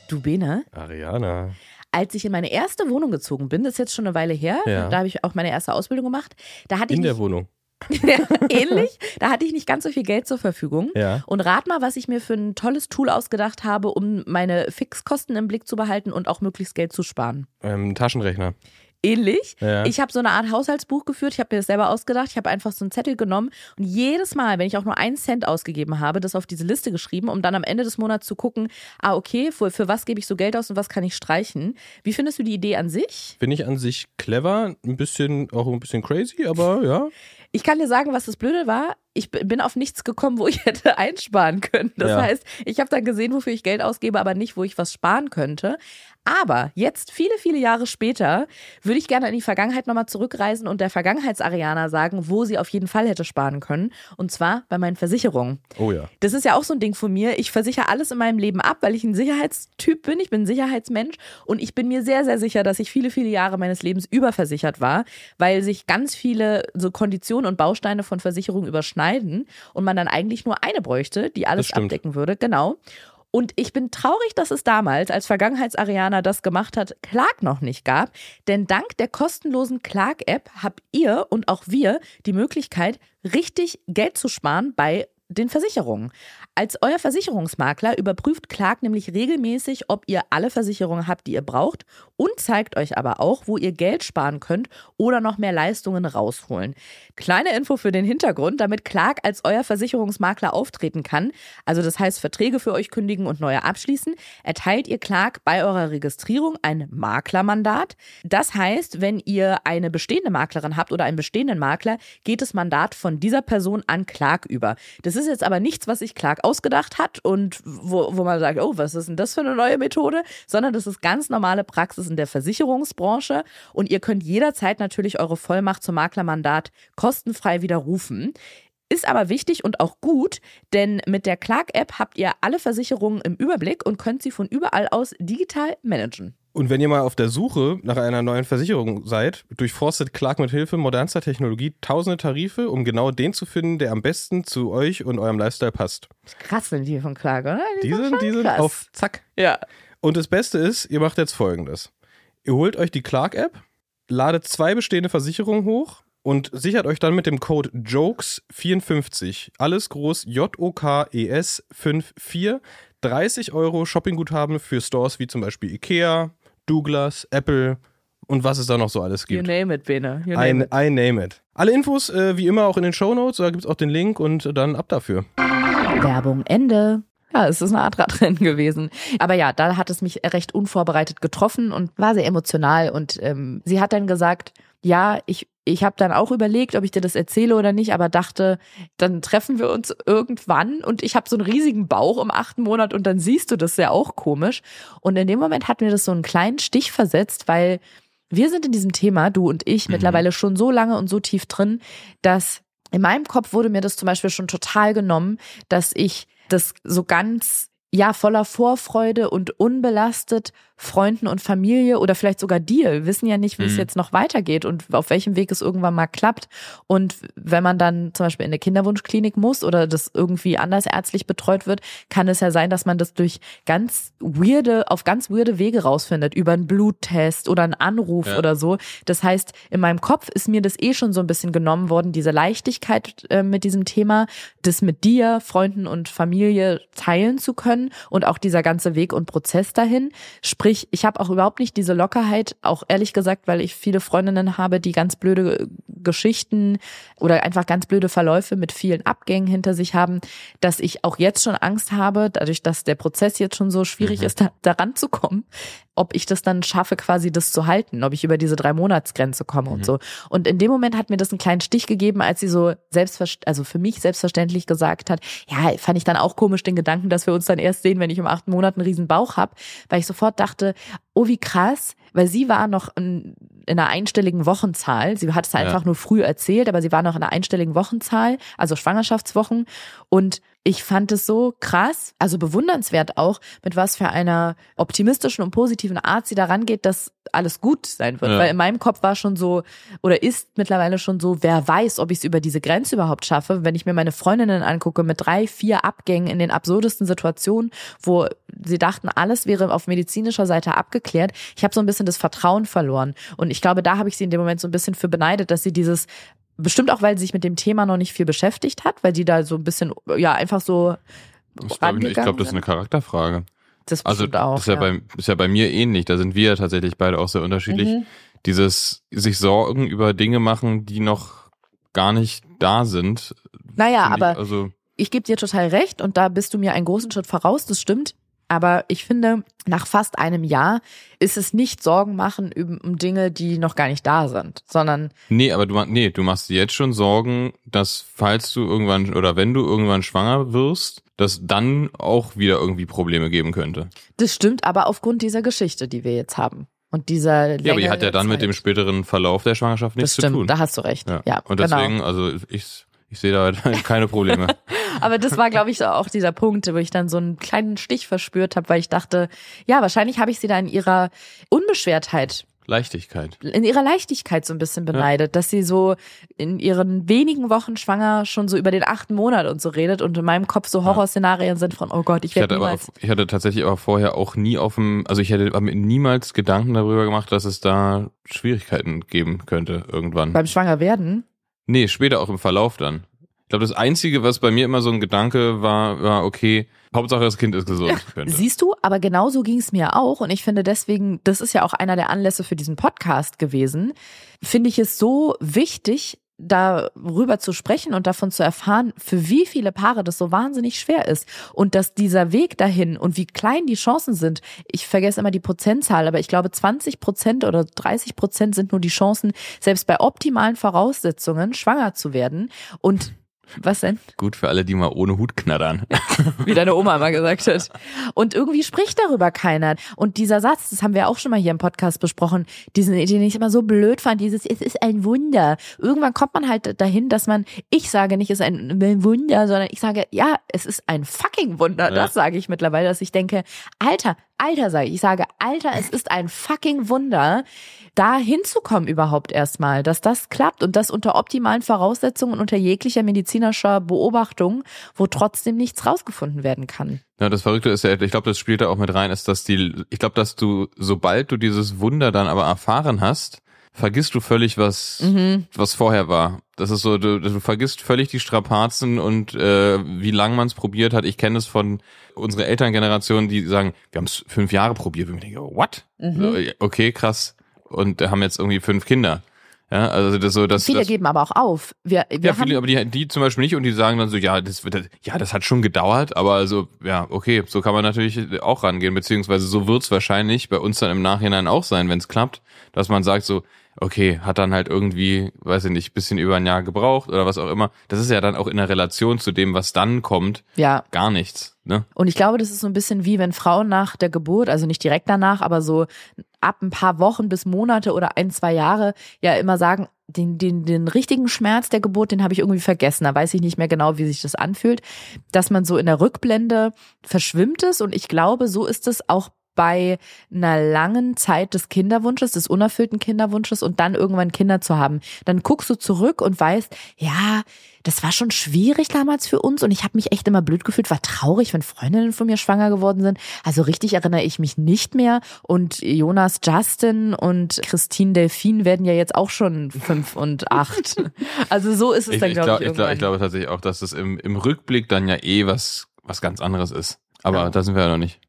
Du Bene? Ariana als ich in meine erste Wohnung gezogen bin, das ist jetzt schon eine Weile her, ja. da habe ich auch meine erste Ausbildung gemacht, da hatte in ich. In der Wohnung. Ähnlich. Da hatte ich nicht ganz so viel Geld zur Verfügung. Ja. Und rat mal, was ich mir für ein tolles Tool ausgedacht habe, um meine Fixkosten im Blick zu behalten und auch möglichst Geld zu sparen. Ähm, Taschenrechner ähnlich. Ja. Ich habe so eine Art Haushaltsbuch geführt. Ich habe mir das selber ausgedacht. Ich habe einfach so einen Zettel genommen und jedes Mal, wenn ich auch nur einen Cent ausgegeben habe, das auf diese Liste geschrieben, um dann am Ende des Monats zu gucken, ah, okay, für, für was gebe ich so Geld aus und was kann ich streichen. Wie findest du die Idee an sich? Finde ich an sich clever, ein bisschen, auch ein bisschen crazy, aber ja. Ich kann dir sagen, was das Blöde war. Ich bin auf nichts gekommen, wo ich hätte einsparen können. Das ja. heißt, ich habe dann gesehen, wofür ich Geld ausgebe, aber nicht, wo ich was sparen könnte. Aber jetzt, viele, viele Jahre später, würde ich gerne in die Vergangenheit nochmal zurückreisen und der Vergangenheitsarianer sagen, wo sie auf jeden Fall hätte sparen können. Und zwar bei meinen Versicherungen. Oh ja. Das ist ja auch so ein Ding von mir. Ich versichere alles in meinem Leben ab, weil ich ein Sicherheitstyp bin. Ich bin ein Sicherheitsmensch. Und ich bin mir sehr, sehr sicher, dass ich viele, viele Jahre meines Lebens überversichert war, weil sich ganz viele so Konditionen und Bausteine von Versicherungen überschneiden und man dann eigentlich nur eine bräuchte, die alles abdecken würde. Genau. Und ich bin traurig, dass es damals, als Vergangenheitsarianer das gemacht hat, Clark noch nicht gab. Denn dank der kostenlosen Clark-App habt ihr und auch wir die Möglichkeit, richtig Geld zu sparen bei den Versicherungen. Als euer Versicherungsmakler überprüft Clark nämlich regelmäßig, ob ihr alle Versicherungen habt, die ihr braucht und zeigt euch aber auch, wo ihr Geld sparen könnt oder noch mehr Leistungen rausholen. Kleine Info für den Hintergrund, damit Clark als euer Versicherungsmakler auftreten kann, also das heißt Verträge für euch kündigen und neue abschließen, erteilt ihr Clark bei eurer Registrierung ein Maklermandat. Das heißt, wenn ihr eine bestehende Maklerin habt oder einen bestehenden Makler, geht das Mandat von dieser Person an Clark über. Das ist jetzt aber nichts, was sich Clark ausgedacht hat und wo, wo man sagt, oh, was ist denn das für eine neue Methode? Sondern das ist ganz normale Praxis in der Versicherungsbranche und ihr könnt jederzeit natürlich eure Vollmacht zum Maklermandat kostenfrei widerrufen. Ist aber wichtig und auch gut, denn mit der Clark-App habt ihr alle Versicherungen im Überblick und könnt sie von überall aus digital managen. Und wenn ihr mal auf der Suche nach einer neuen Versicherung seid, durchforstet Clark mit Hilfe modernster Technologie tausende Tarife, um genau den zu finden, der am besten zu euch und eurem Lifestyle passt. Krass sind die von Clark, oder? Die sind, die sind krass. auf Zack. Ja. Und das Beste ist, ihr macht jetzt folgendes. Ihr holt euch die Clark-App, ladet zwei bestehende Versicherungen hoch und sichert euch dann mit dem Code JOKES54, alles groß J-O-K-E-S 54, 30 Euro Shoppingguthaben für Stores wie zum Beispiel Ikea, Douglas, Apple und was es da noch so alles You gibt. name it, Bene. You I, name it. I name it. Alle Infos äh, wie immer auch in den Shownotes, da gibt es auch den Link und dann ab dafür. Werbung Ende. Ja, es ist eine Art Radrennen gewesen. Aber ja, da hat es mich recht unvorbereitet getroffen und war sehr emotional. Und ähm, sie hat dann gesagt, ja, ich, ich habe dann auch überlegt, ob ich dir das erzähle oder nicht, aber dachte, dann treffen wir uns irgendwann und ich habe so einen riesigen Bauch im achten Monat und dann siehst du das ja auch komisch. Und in dem Moment hat mir das so einen kleinen Stich versetzt, weil wir sind in diesem Thema, du und ich, Mhm. mittlerweile schon so lange und so tief drin, dass in meinem Kopf wurde mir das zum Beispiel schon total genommen, dass ich das so ganz ja voller Vorfreude und unbelastet Freunden und Familie oder vielleicht sogar dir. Wir wissen ja nicht, wie es Mhm. jetzt noch weitergeht und auf welchem Weg es irgendwann mal klappt. Und wenn man dann zum Beispiel in eine Kinderwunschklinik muss oder das irgendwie anders ärztlich betreut wird, kann es ja sein, dass man das durch ganz weirde, auf ganz weirde Wege rausfindet, über einen Bluttest oder einen Anruf Ja. oder so. Das heißt, in meinem Kopf ist mir das eh schon so ein bisschen genommen worden, diese Leichtigkeit äh, mit diesem Thema, das mit dir, Freunden und Familie teilen zu können und auch dieser ganze Weg und Prozess dahin. Sprich, ich habe auch überhaupt nicht diese Lockerheit, auch ehrlich gesagt, weil ich viele Freundinnen habe, die ganz blöde Geschichten oder einfach ganz blöde Verläufe mit vielen Abgängen hinter sich haben, dass ich auch jetzt schon Angst habe, dadurch, dass der Prozess jetzt schon so schwierig Mhm. ist, da, daran zu kommen, ob ich das dann schaffe, quasi das zu halten, ob ich über diese drei Monatsgrenze komme und so. Und in dem Moment hat mir das einen kleinen Stich gegeben, als sie so selbstverständlich, also für mich selbstverständlich gesagt hat, ja, fand ich dann auch komisch den Gedanken, dass wir uns dann erst sehen, wenn ich um acht Monaten einen riesen Bauch habe, weil ich sofort dachte, oh wie krass, weil sie war noch in, in einer einstelligen Wochenzahl. Sie hat es Ja. einfach nur früh erzählt, aber sie war noch in einer einstelligen Wochenzahl, also Schwangerschaftswochen. Und ich fand es so krass, also bewundernswert auch, mit was für einer optimistischen und positiven Art sie daran geht, dass alles gut sein wird. Ja. Weil in meinem Kopf war schon so, oder ist mittlerweile schon so, wer weiß, ob ich es über diese Grenze überhaupt schaffe, wenn ich mir meine Freundinnen angucke mit drei, vier Abgängen in den absurdesten Situationen, wo sie dachten, alles wäre auf medizinischer Seite abgeklärt. Ich habe so ein bisschen das Vertrauen verloren. Und ich glaube, da habe ich sie in dem Moment so ein bisschen für beneidet, dass sie dieses Bestimmt auch, weil sie sich mit dem Thema noch nicht viel beschäftigt hat, weil die da so ein bisschen, ja, einfach so Ich glaube, glaub, das ist eine Charakterfrage. das Also auch. ist, ja Bei, ist ja bei mir ähnlich. Da sind wir ja tatsächlich beide auch sehr unterschiedlich. Mhm. Dieses sich Sorgen über Dinge machen, die noch gar nicht da sind. Naja, find ich, aber also ich gebe dir total recht und da bist du mir einen großen Schritt voraus, das stimmt. Aber ich finde, nach fast einem Jahr ist es nicht Sorgen machen um Dinge, die noch gar nicht da sind, sondern Nee, aber du, nee, du machst dir jetzt schon Sorgen, dass falls du irgendwann oder wenn du irgendwann schwanger wirst, dass dann auch wieder irgendwie Probleme geben könnte. das stimmt aber aufgrund dieser Geschichte, die wir jetzt haben. Und dieser Ja, aber die hat ja dann mit dem Zeit. späteren Verlauf der Schwangerschaft nichts Das stimmt, zu tun. da hast du recht. Ja, Und genau. deswegen, also ich, ich sehe da keine Probleme. Aber das war, glaube ich, so auch dieser Punkt, wo ich dann so einen kleinen Stich verspürt habe, weil ich dachte, ja, wahrscheinlich habe ich sie da in ihrer Unbeschwertheit, Leichtigkeit. in ihrer Leichtigkeit so ein bisschen beneidet, dass sie so in ihren wenigen Wochen schwanger schon so über den achten Monat und so redet und in meinem Kopf so Horrorszenarien sind von, oh Gott, ich werde hatte, aber, niemals. ich hatte tatsächlich aber vorher auch nie auf dem, also ich hätte mir niemals Gedanken darüber gemacht, dass es da Schwierigkeiten geben könnte irgendwann. Beim Schwangerwerden? Nee, später auch im Verlauf dann. Ich glaube, das Einzige, was bei mir immer so ein Gedanke war, war, okay, Hauptsache das Kind ist gesund. Könnte. Siehst du, aber genauso ging es mir auch. Und ich finde deswegen, das ist ja auch einer der Anlässe für diesen Podcast gewesen, finde ich es so wichtig, darüber zu sprechen und davon zu erfahren, für wie viele Paare das so wahnsinnig schwer ist und dass dieser Weg dahin und wie klein die Chancen sind. Ich vergesse immer die Prozentzahl, aber ich glaube 20 Prozent oder 30 Prozent sind nur die Chancen, selbst bei optimalen Voraussetzungen schwanger zu werden und was denn? Gut für alle, die mal ohne Hut knattern. Wie deine Oma mal gesagt hat. Und irgendwie spricht darüber keiner. Und dieser Satz, das haben wir auch schon mal hier im Podcast besprochen, diesen, den ich immer so blöd fand, dieses, es ist ein Wunder. Irgendwann kommt man halt dahin, dass man, ich sage nicht, es ist ein Wunder, sondern ich sage, ja, es ist ein fucking Wunder. Ja. Das sage ich mittlerweile, dass ich denke, Alter, Alter sage ich. Ich sage, Alter, es ist ein fucking Wunder, da hinzukommen überhaupt erstmal, dass das klappt und das unter optimalen Voraussetzungen und unter jeglicher medizinischer Beobachtung, wo trotzdem nichts rausgefunden werden kann. Ja, das Verrückte ist ja, ich glaube, das spielt da auch mit rein, ist, dass die, ich glaube, dass du, sobald du dieses Wunder dann aber erfahren hast, vergisst du völlig, was, mhm. was vorher war. Das ist so, du, du vergisst völlig die Strapazen und äh, wie lang man es probiert hat. Ich kenne es von unserer Elterngeneration, die sagen, wir haben es fünf Jahre probiert. Und ich denke, what? Mhm. Okay, krass und haben jetzt irgendwie fünf Kinder. Ja, also das so, dass viele das, geben aber auch auf. Wir, wir ja, viele, aber die, die zum Beispiel nicht und die sagen dann so, ja, das wird, ja, das hat schon gedauert, aber also ja, okay, so kann man natürlich auch rangehen, beziehungsweise so wird's wahrscheinlich bei uns dann im Nachhinein auch sein, wenn es klappt, dass man sagt so, okay, hat dann halt irgendwie, weiß ich nicht, bisschen über ein Jahr gebraucht oder was auch immer. Das ist ja dann auch in der Relation zu dem, was dann kommt, ja. gar nichts. Ne? Und ich glaube, das ist so ein bisschen wie wenn Frauen nach der Geburt, also nicht direkt danach, aber so ab ein paar Wochen bis Monate oder ein, zwei Jahre ja immer sagen, den, den, den richtigen Schmerz der Geburt, den habe ich irgendwie vergessen. Da weiß ich nicht mehr genau, wie sich das anfühlt. Dass man so in der Rückblende verschwimmt es und ich glaube, so ist es auch bei einer langen Zeit des Kinderwunsches, des unerfüllten Kinderwunsches und dann irgendwann Kinder zu haben. Dann guckst du zurück und weißt, ja, das war schon schwierig damals für uns und ich habe mich echt immer blöd gefühlt, war traurig, wenn Freundinnen von mir schwanger geworden sind. Also richtig erinnere ich mich nicht mehr und Jonas Justin und Christine Delphine werden ja jetzt auch schon fünf und acht. Also so ist es ich, dann, glaube ich. Ich, ich glaube glaub tatsächlich auch, dass es im, im Rückblick dann ja eh was, was ganz anderes ist. Aber ja. da sind wir ja noch nicht.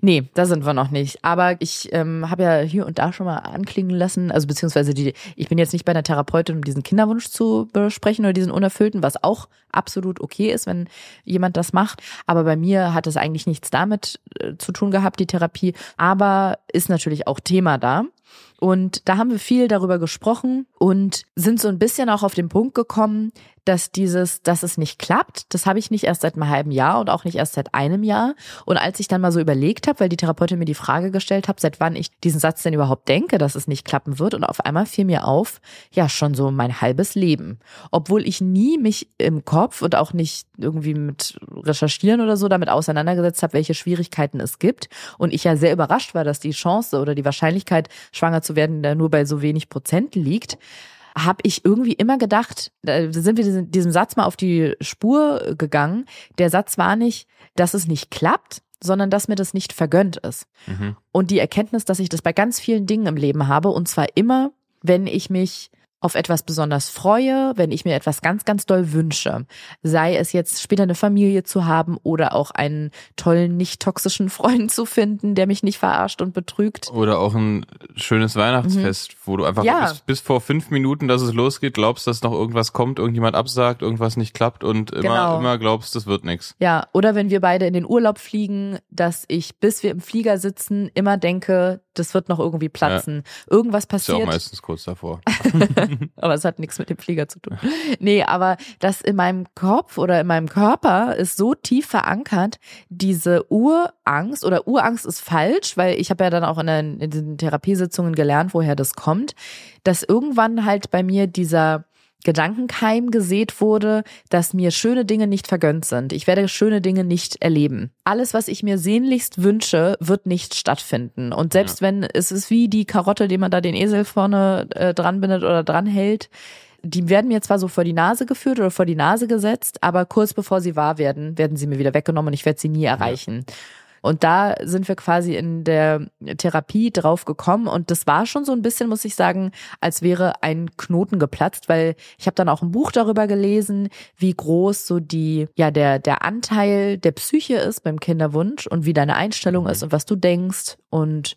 Nee, da sind wir noch nicht. Aber ich ähm, habe ja hier und da schon mal anklingen lassen, also beziehungsweise die, ich bin jetzt nicht bei einer Therapeutin, um diesen Kinderwunsch zu besprechen oder diesen unerfüllten, was auch absolut okay ist, wenn jemand das macht. Aber bei mir hat es eigentlich nichts damit äh, zu tun gehabt, die Therapie. Aber ist natürlich auch Thema da. Und da haben wir viel darüber gesprochen und sind so ein bisschen auch auf den Punkt gekommen, dass dieses, dass es nicht klappt, das habe ich nicht erst seit einem halben Jahr und auch nicht erst seit einem Jahr. Und als ich dann mal so überlegt habe, weil die Therapeutin mir die Frage gestellt hat, seit wann ich diesen Satz denn überhaupt denke, dass es nicht klappen wird, und auf einmal fiel mir auf, ja, schon so mein halbes Leben. Obwohl ich nie mich im Kopf und auch nicht irgendwie mit Recherchieren oder so damit auseinandergesetzt habe, welche Schwierigkeiten es gibt. Und ich ja sehr überrascht war, dass die Chance oder die Wahrscheinlichkeit, schwanger zu werden, da nur bei so wenig Prozent liegt habe ich irgendwie immer gedacht, da sind wir diesem, Satz mal auf die Spur gegangen. Der Satz war nicht, dass es nicht klappt, sondern dass mir das nicht vergönnt ist. Mhm. Und die Erkenntnis, dass ich das bei ganz vielen Dingen im Leben habe, und zwar immer, wenn ich mich auf etwas besonders freue, wenn ich mir etwas ganz, ganz doll wünsche. Sei es jetzt später eine Familie zu haben oder auch einen tollen, nicht toxischen Freund zu finden, der mich nicht verarscht und betrügt. Oder auch ein schönes Weihnachtsfest, mhm. wo du einfach ja. bis, bis, vor fünf Minuten, dass es losgeht, glaubst, dass noch irgendwas kommt, irgendjemand absagt, irgendwas nicht klappt und immer, genau. immer glaubst, das wird nichts. Ja, oder wenn wir beide in den Urlaub fliegen, dass ich, bis wir im Flieger sitzen, immer denke, das wird noch irgendwie platzen. Ja. Irgendwas passiert. Ist ja auch meistens kurz davor. aber es hat nichts mit dem Flieger zu tun. Nee, aber das in meinem Kopf oder in meinem Körper ist so tief verankert, diese Urangst oder Urangst ist falsch, weil ich habe ja dann auch in, den, in diesen Therapiesitzungen gelernt, woher das kommt, dass irgendwann halt bei mir dieser Gedankenkeim gesät wurde, dass mir schöne Dinge nicht vergönnt sind. Ich werde schöne Dinge nicht erleben. Alles, was ich mir sehnlichst wünsche, wird nicht stattfinden. Und selbst ja. wenn es ist wie die Karotte, die man da den Esel vorne äh, dran bindet oder dran hält, die werden mir zwar so vor die Nase geführt oder vor die Nase gesetzt, aber kurz bevor sie wahr werden, werden sie mir wieder weggenommen und ich werde sie nie erreichen. Ja. Und da sind wir quasi in der Therapie drauf gekommen und das war schon so ein bisschen, muss ich sagen, als wäre ein Knoten geplatzt, weil ich habe dann auch ein Buch darüber gelesen, wie groß so die, ja, der, der Anteil der Psyche ist beim Kinderwunsch und wie deine Einstellung ist und was du denkst und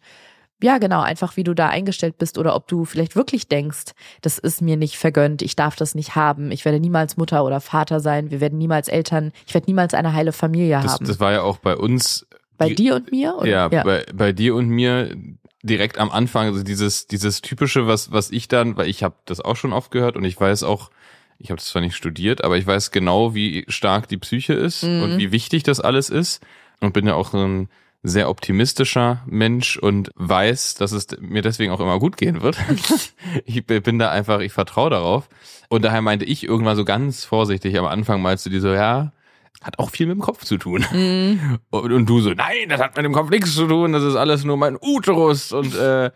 ja, genau, einfach wie du da eingestellt bist oder ob du vielleicht wirklich denkst, das ist mir nicht vergönnt, ich darf das nicht haben, ich werde niemals Mutter oder Vater sein, wir werden niemals Eltern, ich werde niemals eine heile Familie Das, haben. das war ja auch bei uns. Bei dir und mir? Oder? Ja, Bei, bei dir und mir direkt am Anfang, also dieses, dieses typische, was, was ich dann, weil ich habe das auch schon oft gehört und ich weiß auch, ich habe das zwar nicht studiert, aber ich weiß genau, wie stark die Psyche ist Mhm. und wie wichtig das alles ist und bin ja auch ein sehr optimistischer Mensch und weiß, dass es mir deswegen auch immer gut gehen wird. ich bin da einfach, ich vertraue darauf. Und daher meinte ich irgendwann so ganz vorsichtig am Anfang mal zu dir so, ja, hat auch viel mit dem Kopf zu tun. Mhm. Und, und du so, nein, das hat mit dem Kopf nichts zu tun, das ist alles nur mein Uterus und äh,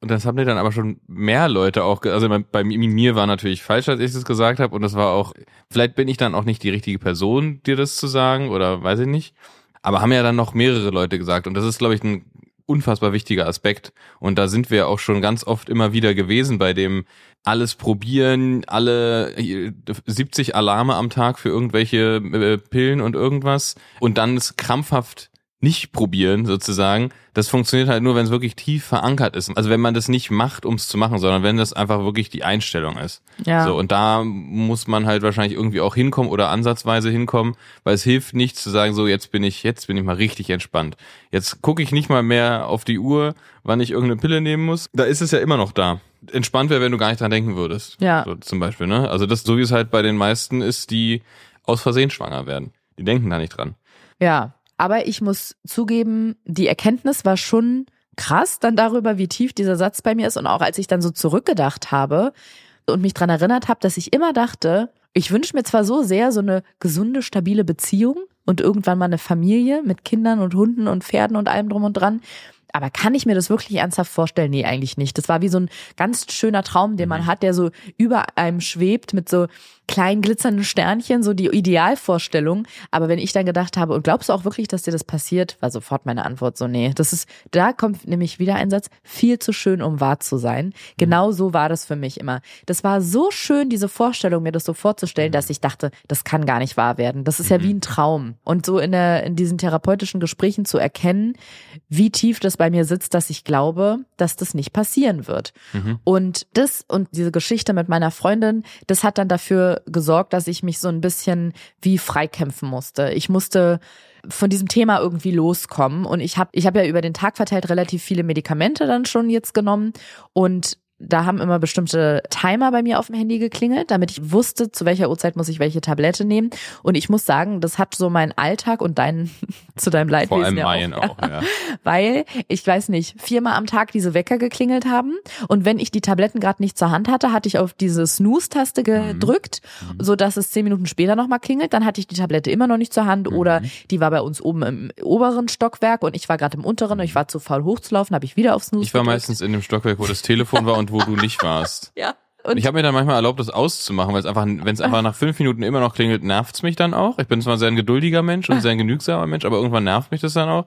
und das haben dir dann aber schon mehr Leute auch, also bei, bei mi- mir war natürlich falsch, als ich das gesagt habe und das war auch, vielleicht bin ich dann auch nicht die richtige Person, dir das zu sagen oder weiß ich nicht, aber haben ja dann noch mehrere Leute gesagt und das ist, glaube ich, ein unfassbar wichtiger Aspekt und da sind wir auch schon ganz oft immer wieder gewesen bei dem alles probieren, alle äh, 70 Alarme am Tag für irgendwelche äh, Pillen und irgendwas und dann es krampfhaft nicht probieren sozusagen. Das funktioniert halt nur, wenn es wirklich tief verankert ist. Also wenn man das nicht macht, um es zu machen, sondern wenn das einfach wirklich die Einstellung ist. Ja. So und da muss man halt wahrscheinlich irgendwie auch hinkommen oder ansatzweise hinkommen, weil es hilft nichts zu sagen, so jetzt bin ich jetzt bin ich mal richtig entspannt. Jetzt gucke ich nicht mal mehr auf die Uhr, wann ich irgendeine Pille nehmen muss. Da ist es ja immer noch da. Entspannt wäre, wenn du gar nicht dran denken würdest. Ja. So, zum Beispiel, ne? Also das, so wie es halt bei den meisten ist, die aus Versehen schwanger werden. Die denken da nicht dran. Ja, aber ich muss zugeben, die Erkenntnis war schon krass dann darüber, wie tief dieser Satz bei mir ist und auch als ich dann so zurückgedacht habe und mich dran erinnert habe, dass ich immer dachte, ich wünsche mir zwar so sehr so eine gesunde, stabile Beziehung und irgendwann mal eine Familie mit Kindern und Hunden und Pferden und allem drum und dran, aber kann ich mir das wirklich ernsthaft vorstellen? Nee, eigentlich nicht. Das war wie so ein ganz schöner Traum, den man hat, der so über einem schwebt mit so kleinen glitzernden Sternchen, so die Idealvorstellung. Aber wenn ich dann gedacht habe, und glaubst du auch wirklich, dass dir das passiert, war sofort meine Antwort so, nee. Das ist, da kommt nämlich wieder ein Satz, viel zu schön, um wahr zu sein. Genau so war das für mich immer. Das war so schön, diese Vorstellung, mir das so vorzustellen, dass ich dachte, das kann gar nicht wahr werden. Das ist ja wie ein Traum. Und so in der, in diesen therapeutischen Gesprächen zu erkennen, wie tief das bei mir sitzt, dass ich glaube, dass das nicht passieren wird. Und das und diese Geschichte mit meiner Freundin, das hat dann dafür gesorgt, dass ich mich so ein bisschen wie freikämpfen musste. Ich musste von diesem Thema irgendwie loskommen und ich habe ich habe ja über den Tag verteilt relativ viele Medikamente dann schon jetzt genommen und da haben immer bestimmte Timer bei mir auf dem Handy geklingelt, damit ich wusste, zu welcher Uhrzeit muss ich welche Tablette nehmen. Und ich muss sagen, das hat so meinen Alltag und deinen zu deinem Vor Leidwesen allem ja Mayen auch, auch, ja. weil ich weiß nicht, viermal am Tag diese Wecker geklingelt haben und wenn ich die Tabletten gerade nicht zur Hand hatte, hatte ich auf diese Snooze-Taste gedrückt, so dass es zehn Minuten später nochmal klingelt. Dann hatte ich die Tablette immer noch nicht zur Hand oder die war bei uns oben im oberen Stockwerk und ich war gerade im unteren und ich war zu faul hochzulaufen, habe ich wieder auf Snooze Ich war gedrückt. meistens in dem Stockwerk, wo das Telefon war und wo du nicht warst. ja. Und ich habe mir dann manchmal erlaubt, das auszumachen, weil es einfach, wenn es einfach nach fünf Minuten immer noch klingelt, nervt's mich dann auch. Ich bin zwar sehr ein geduldiger Mensch und sehr ein genügsamer Mensch, aber irgendwann nervt mich das dann auch.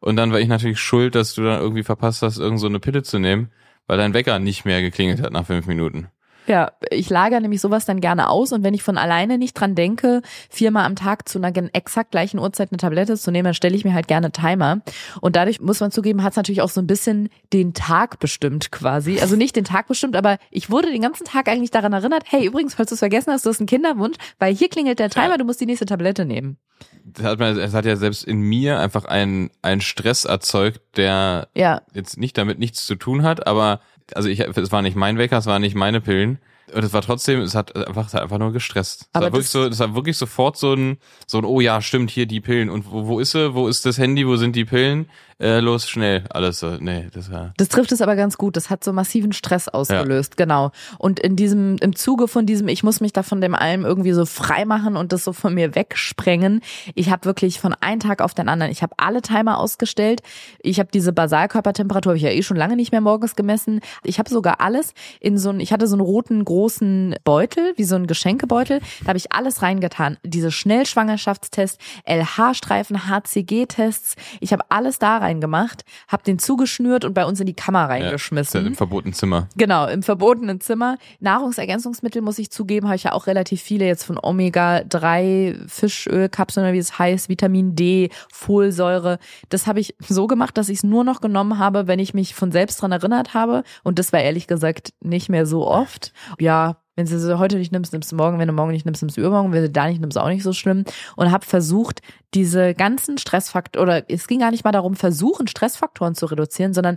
Und dann war ich natürlich schuld, dass du dann irgendwie verpasst hast, irgend so eine Pille zu nehmen, weil dein Wecker nicht mehr geklingelt hat nach fünf Minuten. Ja, ich lager nämlich sowas dann gerne aus und wenn ich von alleine nicht dran denke, viermal am Tag zu einer exakt gleichen Uhrzeit eine Tablette zu nehmen, dann stelle ich mir halt gerne Timer. Und dadurch muss man zugeben, hat es natürlich auch so ein bisschen den Tag bestimmt quasi. Also nicht den Tag bestimmt, aber ich wurde den ganzen Tag eigentlich daran erinnert, hey, übrigens, falls du es vergessen hast, du hast einen Kinderwunsch, weil hier klingelt der Timer, Ja. du musst die nächste Tablette nehmen. Das hat, man, hat ja selbst in mir einfach einen, einen Stress erzeugt, der Ja, jetzt nicht damit nichts zu tun hat, aber also ich, es war nicht mein Wecker, es waren nicht meine Pillen. Und es war trotzdem, es hat einfach, es hat einfach nur gestresst. Es Aber war wirklich so, es war wirklich sofort so ein, so ein, oh ja, stimmt, hier die Pillen. Und wo, wo ist sie? Wo ist das Handy? Wo sind die Pillen? Äh, los, schnell. Alles so. Nee, das war. Das trifft es aber ganz gut. Das hat so massiven Stress ausgelöst, genau. Und in diesem, im Zuge von diesem, ich muss mich da von dem allem irgendwie so frei machen und das so von mir wegsprengen. Ich habe wirklich von einem Tag auf den anderen, ich habe alle Timer ausgestellt. Ich habe diese Basalkörpertemperatur, habe ich ja eh schon lange nicht mehr morgens gemessen. Ich habe sogar alles in so einen, ich hatte so einen roten großen Beutel, wie so ein Geschenkebeutel. Da habe ich alles reingetan. Diese Schnellschwangerschaftstests, LH-Streifen, HCG-Tests. Ich habe alles da reingemacht, habe den zugeschnürt und bei uns in die Kammer Ja, reingeschmissen. halt im verbotenen Zimmer. Genau, im verbotenen Zimmer. Nahrungsergänzungsmittel muss ich zugeben, habe ich ja auch relativ viele jetzt von Omega-3, Fischölkapseln oder wie es heißt, Vitamin D, Folsäure. Das habe ich so gemacht, dass ich es nur noch genommen habe, wenn ich mich von selbst dran erinnert habe. Und das war ehrlich gesagt nicht mehr so oft. Ja, wenn du sie heute nicht nimmst, nimmst du morgen. Wenn du morgen nicht nimmst, nimmst du übermorgen. Wenn du da nicht nimmst, auch nicht so schlimm. Und habe versucht, diese ganzen Stressfaktoren, oder es ging gar nicht mal darum, versuchen, Stressfaktoren zu reduzieren, sondern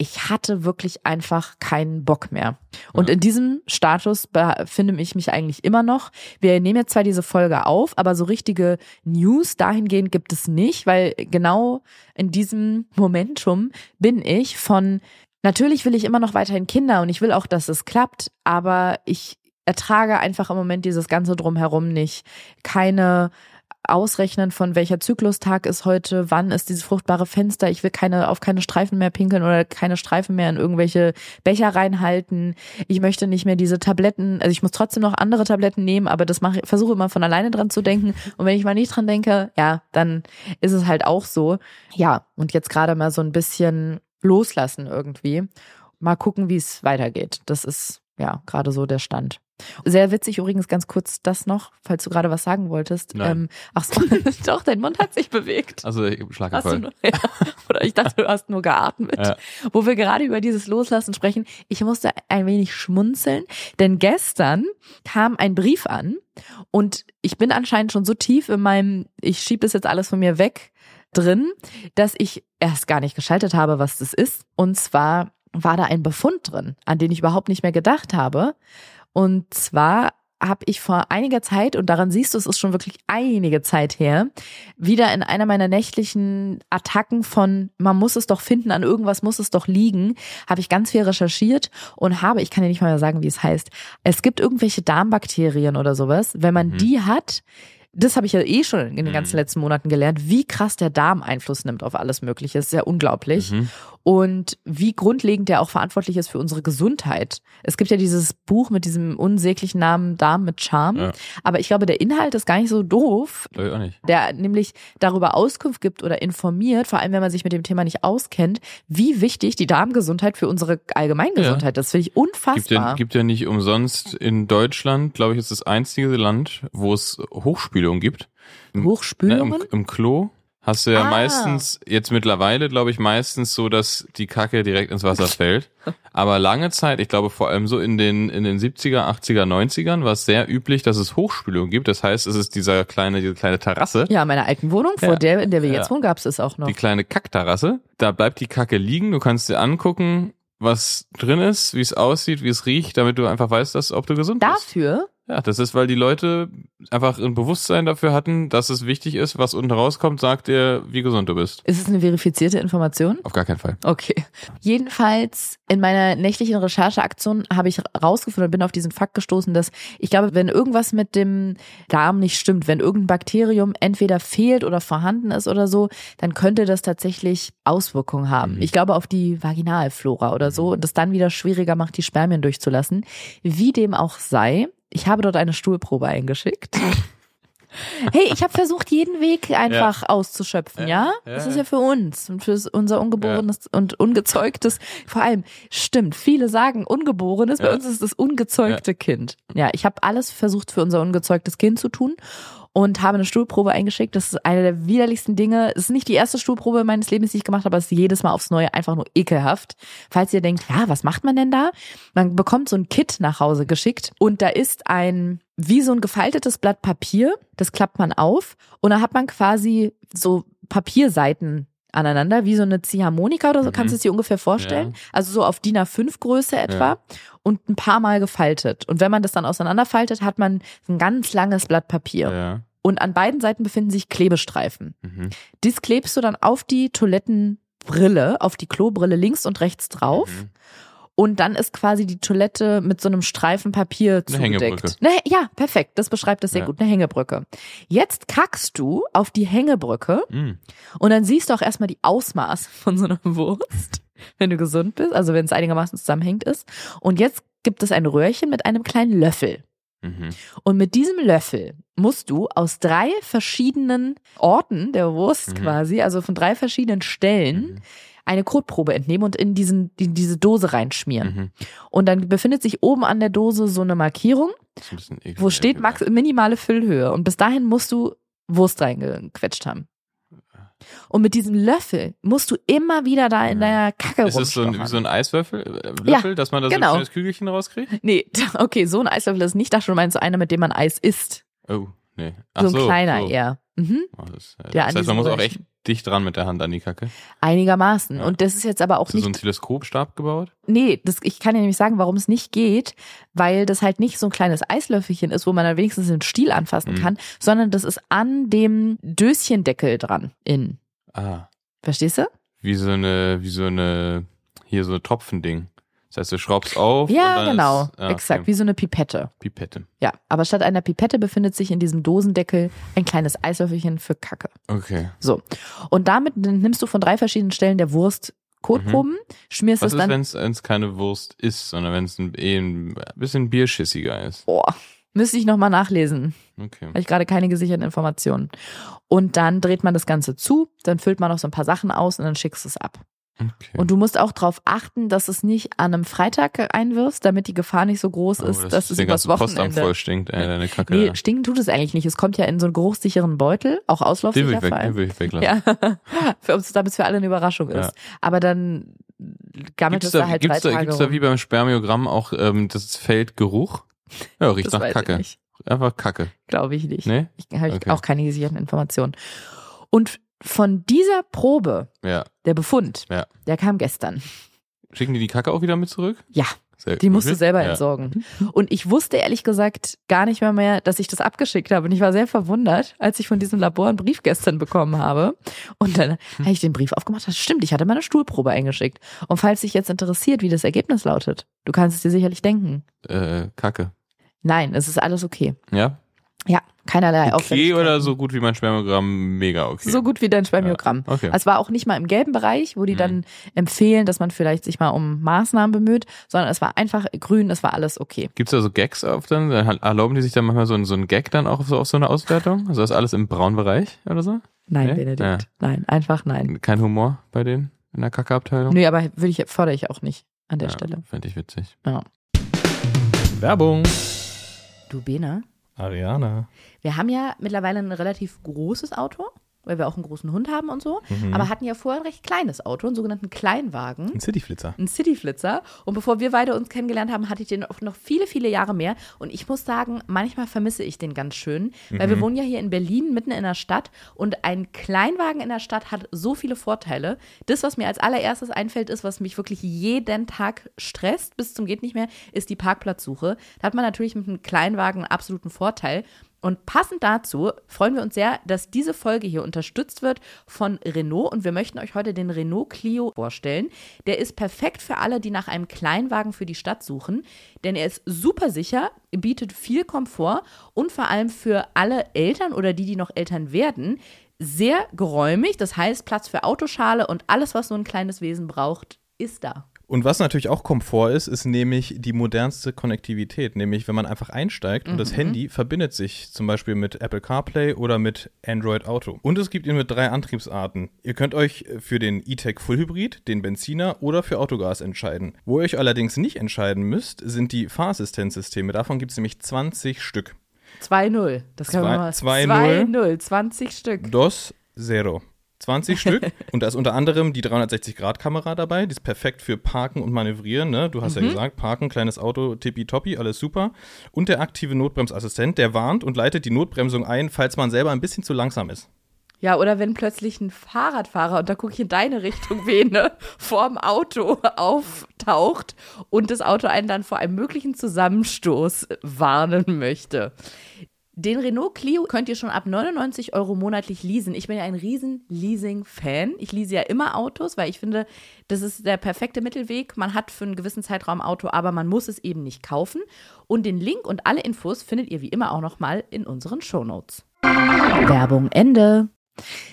ich hatte wirklich einfach keinen Bock mehr. Und Ja. in diesem Status befinde ich mich eigentlich immer noch. Wir nehmen jetzt zwar diese Folge auf, aber so richtige News dahingehend gibt es nicht, weil genau in diesem Momentum bin ich von, natürlich will ich immer noch weiterhin Kinder und ich will auch, dass es klappt, aber ich ertrage einfach im Moment dieses ganze Drumherum nicht. Keine Ausrechnen von welcher Zyklustag ist heute, wann ist dieses fruchtbare Fenster. Ich will keine auf keine Streifen mehr pinkeln oder keine Streifen mehr in irgendwelche Becher reinhalten. Ich möchte nicht mehr diese Tabletten, also ich muss trotzdem noch andere Tabletten nehmen, aber das mache ich versuche immer von alleine dran zu denken und wenn ich mal nicht dran denke, ja, dann ist es halt auch so. Ja, und jetzt gerade mal so ein bisschen loslassen irgendwie. Mal gucken, wie es weitergeht. Das ist ja gerade so der Stand. Sehr witzig übrigens ganz kurz das noch, falls du gerade was sagen wolltest. Ähm, ach so, doch, dein Mund hat sich bewegt. Also Schlaganfall. nur, ja. Oder ich dachte, du hast nur geatmet. Ja. Wo wir gerade über dieses Loslassen sprechen, ich musste ein wenig schmunzeln, denn gestern kam ein Brief an und ich bin anscheinend schon so tief in meinem, ich schiebe das jetzt alles von mir weg drin, dass ich erst gar nicht geschaltet habe, was das ist. Und zwar war da ein Befund drin, an den ich überhaupt nicht mehr gedacht habe. Und zwar habe ich vor einiger Zeit, und daran siehst du, es ist schon wirklich einige Zeit her, wieder in einer meiner nächtlichen Attacken von, man muss es doch finden, an irgendwas muss es doch liegen, habe ich ganz viel recherchiert und habe, ich kann dir nicht mal mehr sagen, wie es heißt, es gibt irgendwelche Darmbakterien oder sowas, wenn man Mhm. die hat, das habe ich ja eh schon in den Mhm. ganzen letzten Monaten gelernt, wie krass der Darm Einfluss nimmt auf alles Mögliche. Das ist ja unglaublich. Mhm. Und wie grundlegend der auch verantwortlich ist für unsere Gesundheit. Es gibt ja dieses Buch mit diesem unsäglichen Namen Darm mit Charme. Ja. Aber ich glaube, der Inhalt ist gar nicht so doof, nicht. der nämlich darüber Auskunft gibt oder informiert, vor allem wenn man sich mit dem Thema nicht auskennt, wie wichtig die Darmgesundheit für unsere Allgemeingesundheit ist. Das finde ich Gibt ja, unfassbar. gibt ja nicht umsonst in Deutschland, glaube ich, ist das einzige Land, wo es Hochspülung gibt. Ne, Hochspülungen? im, Im Klo hast du ja Ah. meistens, jetzt mittlerweile, glaube ich, meistens so, dass die Kacke direkt ins Wasser fällt. Aber lange Zeit, ich glaube vor allem so in den, in den 70er, 80er, 90ern war es sehr üblich, dass es Hochspülung gibt. Das heißt, es ist dieser kleine, diese kleine Terrasse. ja, in meiner alten Wohnung, vor Ja. der, in der wir Ja. jetzt wohnen, gab es es auch noch. die kleine Kackterrasse. Da bleibt die Kacke liegen. Du kannst dir angucken, was drin ist, wie es aussieht, wie es riecht, damit du einfach weißt, dass, ob du gesund bist. Dafür Ja, das ist, weil die Leute einfach ein Bewusstsein dafür hatten, dass es wichtig ist, was unten rauskommt, sagt dir, wie gesund du bist. ist es eine verifizierte Information. Auf gar keinen Fall. Okay. Jedenfalls in meiner nächtlichen Rechercheaktion habe ich rausgefunden und bin auf diesen Fakt gestoßen, dass ich glaube, wenn irgendwas mit dem Darm nicht stimmt, wenn irgendein Bakterium entweder fehlt oder vorhanden ist oder so, dann könnte das tatsächlich Auswirkungen haben. Mhm. Ich glaube auf die Vaginalflora oder so und das dann wieder schwieriger macht, die Spermien durchzulassen. Wie dem auch sei, ich habe dort eine Stuhlprobe eingeschickt. Hey, ich habe versucht, jeden Weg einfach auszuschöpfen, ja? Ja, Das ja, ist ja für uns und für unser ungeborenes und ungezeugtes, vor allem, stimmt, viele sagen ungeborenes, bei Ja. uns ist das ungezeugte Kind. Ja, ich habe alles versucht für unser ungezeugtes Kind zu tun und habe eine Stuhlprobe eingeschickt. Das ist eine der widerlichsten Dinge. Es ist nicht die erste Stuhlprobe meines Lebens, die ich gemacht habe, aber es ist jedes Mal aufs Neue einfach nur ekelhaft. Falls ihr denkt, ja, was macht man denn da? Man bekommt so ein Kit nach Hause geschickt und da ist ein, wie so ein gefaltetes Blatt Papier. Das klappt man auf und da hat man quasi so Papierseiten aneinander, wie so eine Ziehharmonika oder so, Mhm. kannst du es dir ungefähr vorstellen? Also so auf DIN A5 Größe etwa und ein paar Mal gefaltet. Und wenn man das dann auseinanderfaltet, hat man ein ganz langes Blatt Papier. Ja. Und an beiden Seiten befinden sich Klebestreifen. Mhm. Dies klebst du dann auf die Toilettenbrille, auf die Klobrille links und rechts drauf. Mhm. Und dann ist quasi die Toilette mit so einem Streifen Papier Eine Hängebrücke. zugedeckt. Ne, ja, perfekt. Das beschreibt das sehr Ja. gut. Eine Hängebrücke. Jetzt kackst du auf die Hängebrücke Mhm. und dann siehst du auch erstmal die Ausmaß von so einer Wurst, wenn du gesund bist, also wenn es einigermaßen zusammenhängt ist. Und jetzt gibt es ein Röhrchen mit einem kleinen Löffel. Mhm. Und mit diesem Löffel musst du aus drei verschiedenen Orten der Wurst Mhm. quasi, also von drei verschiedenen Stellen, Mhm. Eine Kotprobe entnehmen und in, diesen, in diese Dose reinschmieren. Mhm. Und dann befindet sich oben an der Dose so eine Markierung, Das ein eklig, wo steht max minimale Füllhöhe. Und bis dahin musst du Wurst reingequetscht haben. Und mit diesem Löffel musst du immer wieder da in Ja. deiner Kacke Ist es so ein, so ein Eiswürfel, äh, Ja, Löffel, dass man da genau. so ein schönes Kügelchen rauskriegt? Nee, okay, so ein Eislöffel ist nicht. Da schon meinst du einer, mit dem man Eis isst. Oh, nee. Ach So ein kleiner so. eher. Mhm. Oh, das, äh, das heißt, man muss auch echt dicht dran mit der Hand an die Kacke. Einigermaßen. Ja. Und das ist jetzt aber auch Hast du so einen nicht. Teleskopstab gebaut? Nee, das, ich kann dir nämlich sagen, warum es nicht geht, weil das halt nicht so ein kleines Eislöffelchen ist, wo man dann wenigstens den Stiel anfassen Mhm. kann, sondern das ist an dem Döschendeckel dran. In. Ah, Verstehst du? wie so eine, wie so eine, hier so ein Tropfending. Das heißt, du schraubst auf. und Ja, genau. Ist, ah, Exakt. okay. Wie so eine Pipette. Pipette. Ja, aber statt einer Pipette befindet sich in diesem Dosendeckel ein kleines Eislöffelchen für Kacke. Okay. So. Und damit nimmst du von drei verschiedenen Stellen der Wurst Kotproben, schmierst Mhm. Was es ist, dann. wenn es keine Wurst ist, sondern wenn es ein, eh ein bisschen bierschissiger ist? Boah, müsste ich nochmal nachlesen. Okay. Habe ich gerade keine gesicherten Informationen. Und dann dreht man das Ganze zu, dann füllt man noch so ein paar Sachen aus und dann schickst du es ab. Okay. Und du musst auch darauf achten, dass es nicht an einem Freitag einwirfst, damit die Gefahr nicht so groß Oh, ist, das dass es den übers ganzen Postamt Wochenende. voll stinkt, ey, deine Kacke. Nee, stinken tut es eigentlich nicht. Es kommt ja in so einen geruchssicheren Beutel, auch den will auslaufsicher ich weg, den will ich weglassen. Ja, für uns, damit es für alle eine Überraschung ist. Ja. Aber dann gammelt Gibt's es da, da, halt gibt's, drei da, Tage gibt's da wie beim Spermiogramm auch ähm, das Feld Geruch? Ja, riecht nach Kacke. Einfach Kacke. Glaube ich nicht. Nee? Ich habe Okay. auch keine gesicherten Informationen. Und von dieser Probe, Ja. der Befund, Ja. der kam gestern. Schicken die die Kacke auch wieder mit zurück? Ja, Sehr, die musst du selber ja. entsorgen. Und ich wusste ehrlich gesagt gar nicht mehr mehr, dass ich das abgeschickt habe. Und ich war sehr verwundert, als ich von diesem Labor einen Brief gestern bekommen habe. Und dann habe ich den Brief aufgemacht. Das stimmt, ich hatte meine Stuhlprobe eingeschickt. Und falls dich jetzt interessiert, wie das Ergebnis lautet, du kannst es dir sicherlich denken. Äh, Kacke. Nein, es ist alles okay. Ja? Ja, keinerlei Okay Auffälligkeiten. oder so gut wie mein Spermiogramm? Mega okay. So gut wie dein Spermiogramm. Ja, okay. Es war auch nicht mal im gelben Bereich, wo die Mhm. dann empfehlen, dass man vielleicht sich mal um Maßnahmen bemüht, sondern es war einfach grün, es war alles okay. Gibt's da so Gags auf dann? Erlauben die sich dann manchmal so, einen- so einen Gag dann auch auf so, auf so eine Auswertung? Also ist alles im braunen Bereich oder so? Nein, Nee? Benedikt. Ja. Nein, einfach nein. Kein Humor bei denen in der Kackeabteilung? Nö, aber würde ich, fordere ich auch nicht an der ja, Stelle. Fände ich witzig. Werbung. Du Bene, Ariana. wir haben ja mittlerweile ein relativ großes Auto, weil wir auch einen großen Hund haben und so, Mhm. aber hatten ja vorher ein recht kleines Auto, einen sogenannten Kleinwagen. Ein Cityflitzer. Ein Cityflitzer. Und bevor wir beide uns kennengelernt haben, hatte ich den auch noch viele, viele Jahre mehr. Und ich muss sagen, manchmal vermisse ich den ganz schön, weil wir wohnen ja hier in Berlin, mitten in der Stadt. Und ein Kleinwagen in der Stadt hat so viele Vorteile. Das, was mir als allererstes einfällt, ist, was mich wirklich jeden Tag stresst, bis zum geht nicht mehr, ist die Parkplatzsuche. Da hat man natürlich mit einem Kleinwagen einen absoluten Vorteil. Und passend dazu freuen wir uns sehr, dass diese Folge hier unterstützt wird von Renault und wir möchten euch heute den Renault Clio vorstellen. Der ist perfekt für alle, die nach einem Kleinwagen für die Stadt suchen, denn er ist super sicher, bietet viel Komfort und vor allem für alle Eltern oder die, die noch Eltern werden, sehr geräumig. Das heißt, Platz für Autoschale und alles, was so ein kleines Wesen braucht, ist da. Und was natürlich auch Komfort ist, ist nämlich die modernste Konnektivität. Nämlich, wenn man einfach einsteigt und das Handy verbindet sich zum Beispiel mit Apple CarPlay oder mit Android Auto. Und es gibt ihn mit drei Antriebsarten. Ihr könnt euch für den E-Tech Full Hybrid, den Benziner oder für Autogas entscheiden. Wo ihr euch allerdings nicht entscheiden müsst, sind die Fahrassistenzsysteme. Davon gibt es nämlich 20 Stück. 2-0. Das können wir Zwei- mal. 2-0. 2-0, 20 Stück. Dos Zero. 20 Stück. Und da ist unter anderem die 360-Grad-Kamera dabei. Die ist perfekt für Parken und Manövrieren. Ne? Du hast ja gesagt, Parken, kleines Auto, tippitoppi, alles super. Und der aktive Notbremsassistent, der warnt und leitet die Notbremsung ein, falls man selber ein bisschen zu langsam ist. Ja, oder wenn plötzlich ein Fahrradfahrer, und da gucke ich in deine Richtung, Vene, vorm Auto auftaucht und das Auto einen dann vor einem möglichen Zusammenstoß warnen möchte. Den Renault Clio könnt ihr schon ab 99 Euro monatlich leasen. Ich bin ja ein riesen Leasing-Fan. Ich lease ja immer Autos, weil ich finde, das ist der perfekte Mittelweg. Man hat für einen gewissen Zeitraum Auto, aber man muss es eben nicht kaufen. Und den Link und alle Infos findet ihr wie immer auch nochmal in unseren Shownotes. Werbung Ende.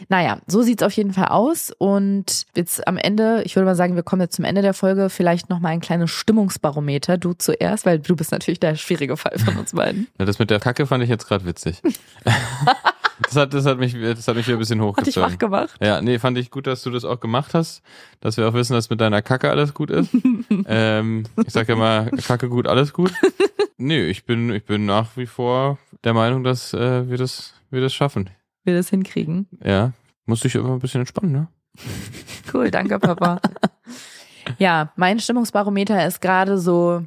Naja, so sieht's auf jeden Fall aus. Und jetzt am Ende, ich würde mal sagen, wir kommen jetzt zum Ende der Folge, vielleicht nochmal ein kleines Stimmungsbarometer. Du zuerst, weil du bist natürlich der schwierige Fall von uns beiden. Ja, das mit der Kacke fand ich jetzt gerade witzig. das, hat, das, hat mich, das hat mich wieder ein bisschen Hat dich hochgezogen. wach gemacht. Ja, nee, fand ich gut, dass du das auch gemacht hast, dass wir auch wissen, dass mit deiner Kacke alles gut ist. ähm, ich sag ja mal, Kacke gut, alles gut. Nee, ich bin, ich bin nach wie vor der Meinung, dass äh, wir das, wir das schaffen. Wir das hinkriegen. Ja, muss dich immer ein bisschen entspannen, ne? Cool, danke, Papa. ja, mein Stimmungsbarometer ist gerade so,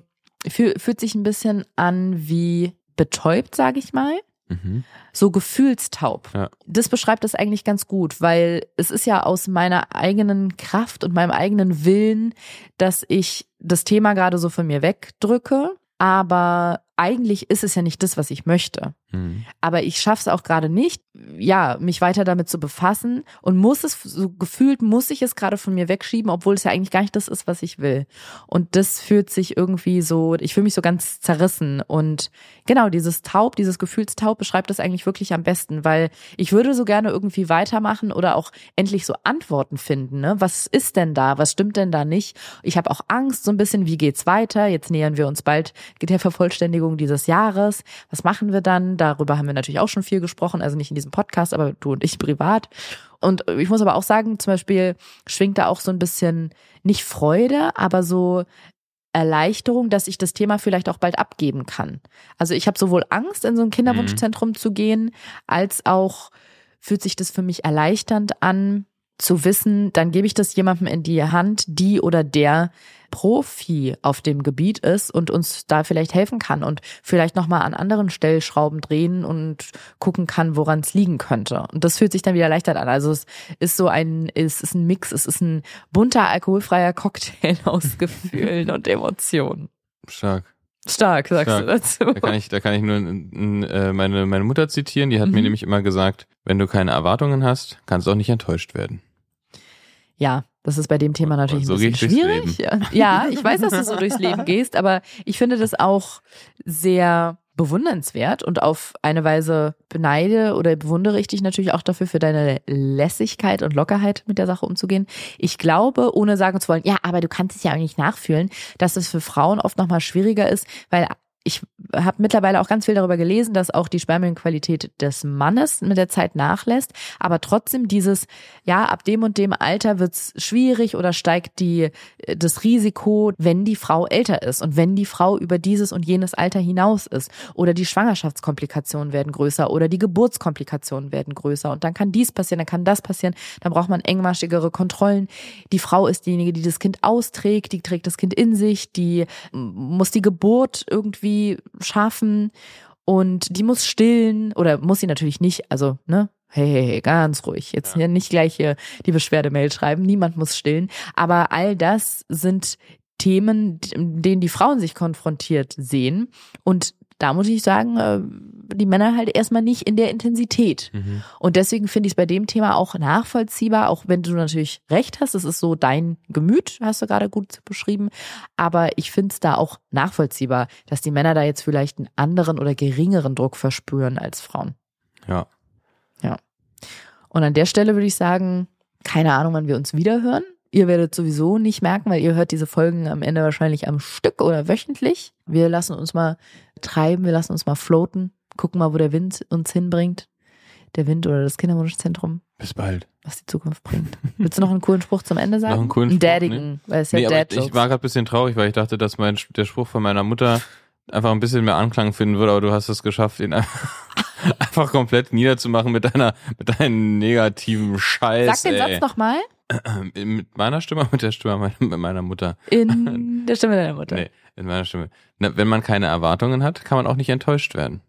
fühl, fühlt sich ein bisschen an wie betäubt, sage ich mal. Mhm. so gefühlstaub. Ja. Das beschreibt das eigentlich ganz gut, weil es ist ja aus meiner eigenen Kraft und meinem eigenen Willen, dass ich das Thema gerade so von mir wegdrücke. Aber eigentlich ist es ja nicht das, was ich möchte. Mhm. Aber ich schaffe es auch gerade nicht, ja, mich weiter damit zu befassen und muss es, so gefühlt muss ich es gerade von mir wegschieben, obwohl es ja eigentlich gar nicht das ist, was ich will. Und das fühlt sich irgendwie so, ich fühle mich so ganz zerrissen. Und genau, dieses Taub, dieses Gefühlstaub beschreibt das eigentlich wirklich am besten, weil ich würde so gerne irgendwie weitermachen oder auch endlich so Antworten finden. Ne? Was ist denn da? Was stimmt denn da nicht? Ich habe auch Angst so ein bisschen, wie geht's weiter? Jetzt nähern wir uns bald der Vervollständigung dieses Jahres. Was machen wir dann? Darüber haben wir natürlich auch schon viel gesprochen, also nicht in diesem Podcast, aber du und ich privat. Und ich muss aber auch sagen, zum Beispiel schwingt da auch so ein bisschen nicht Freude, aber so Erleichterung, dass ich das Thema vielleicht auch bald abgeben kann. Also ich habe sowohl Angst, in so ein Kinderwunschzentrum zu gehen, als auch fühlt sich das für mich erleichternd an, zu wissen, dann gebe ich das jemandem in die Hand, die oder der Profi auf dem Gebiet ist und uns da vielleicht helfen kann und vielleicht nochmal an anderen Stellschrauben drehen und gucken kann, woran es liegen könnte. Und das fühlt sich dann wieder erleichtert an. Also es ist so ein, es ist ein Mix, es ist ein bunter, alkoholfreier Cocktail aus Gefühlen und Emotionen. Stark. Stark, sagst Stark. du dazu. Da kann ich, da kann ich nur äh, meine, meine Mutter zitieren, die hat mir Mhm. nämlich immer gesagt, wenn du keine Erwartungen hast, kannst du auch nicht enttäuscht werden. Ja, das ist bei dem Thema natürlich so ein bisschen schwierig. Ja, ich weiß, dass du so durchs Leben gehst, aber ich finde das auch sehr bewundernswert und auf eine Weise beneide oder bewundere ich dich natürlich auch dafür für deine Lässigkeit und Lockerheit mit der Sache umzugehen. Ich glaube, ohne sagen zu wollen, ja, aber du kannst es ja auch nicht nachfühlen, dass es für Frauen oft nochmal schwieriger ist, weil ich habe mittlerweile auch ganz viel darüber gelesen, dass auch die Spermienqualität des Mannes mit der Zeit nachlässt, aber trotzdem dieses, ja, ab dem und dem Alter wird's schwierig oder steigt die, das Risiko, wenn die Frau älter ist und wenn die Frau über dieses und jenes Alter hinaus ist. Oder die Schwangerschaftskomplikationen werden größer oder die Geburtskomplikationen werden größer. Und dann kann dies passieren, dann kann das passieren, dann braucht man engmaschigere Kontrollen. Die Frau ist diejenige, die das Kind austrägt, die trägt das Kind in sich, die muss die Geburt irgendwie schaffen und die muss stillen oder muss sie natürlich nicht, also, ne? Hey, hey, hey, ganz ruhig. Jetzt hier nicht gleich hier die Beschwerdemail schreiben. Niemand muss stillen. Aber all das sind Themen, denen die Frauen sich konfrontiert sehen. Und da muss ich sagen, äh, die Männer halt erstmal nicht in der Intensität. Mhm. Und deswegen finde ich es bei dem Thema auch nachvollziehbar, auch wenn du natürlich recht hast, es ist so dein Gemüt, hast du gerade gut beschrieben. Aber ich finde es da auch nachvollziehbar, dass die Männer da jetzt vielleicht einen anderen oder geringeren Druck verspüren als Frauen. Ja. Und an der Stelle würde ich sagen, keine Ahnung, wann wir uns wiederhören. Ihr werdet sowieso nicht merken, weil ihr hört diese Folgen am Ende wahrscheinlich am Stück oder wöchentlich. Wir lassen uns mal treiben, wir lassen uns mal floaten, gucken mal, wo der Wind uns hinbringt. Der Wind oder das Kinderwunschzentrum, Bis bald. was die Zukunft bringt. Willst du noch einen coolen Spruch zum Ende sagen? Noch einen coolen Spruch, Daddigen, weil es ja nee, Dad ich, war gerade ein bisschen traurig, weil ich dachte, dass mein der Spruch von meiner Mutter einfach ein bisschen mehr Anklang finden würde, aber du hast es geschafft, ihn einfach, komplett niederzumachen mit deiner mit deinen negativen Scheiß. Sag den ey. Satz nochmal Mit meiner Stimme, mit der Stimme meiner Mutter. in der Stimme deiner Mutter. Nee, in meiner Stimme. Na, wenn man keine Erwartungen hat, kann man auch nicht enttäuscht werden.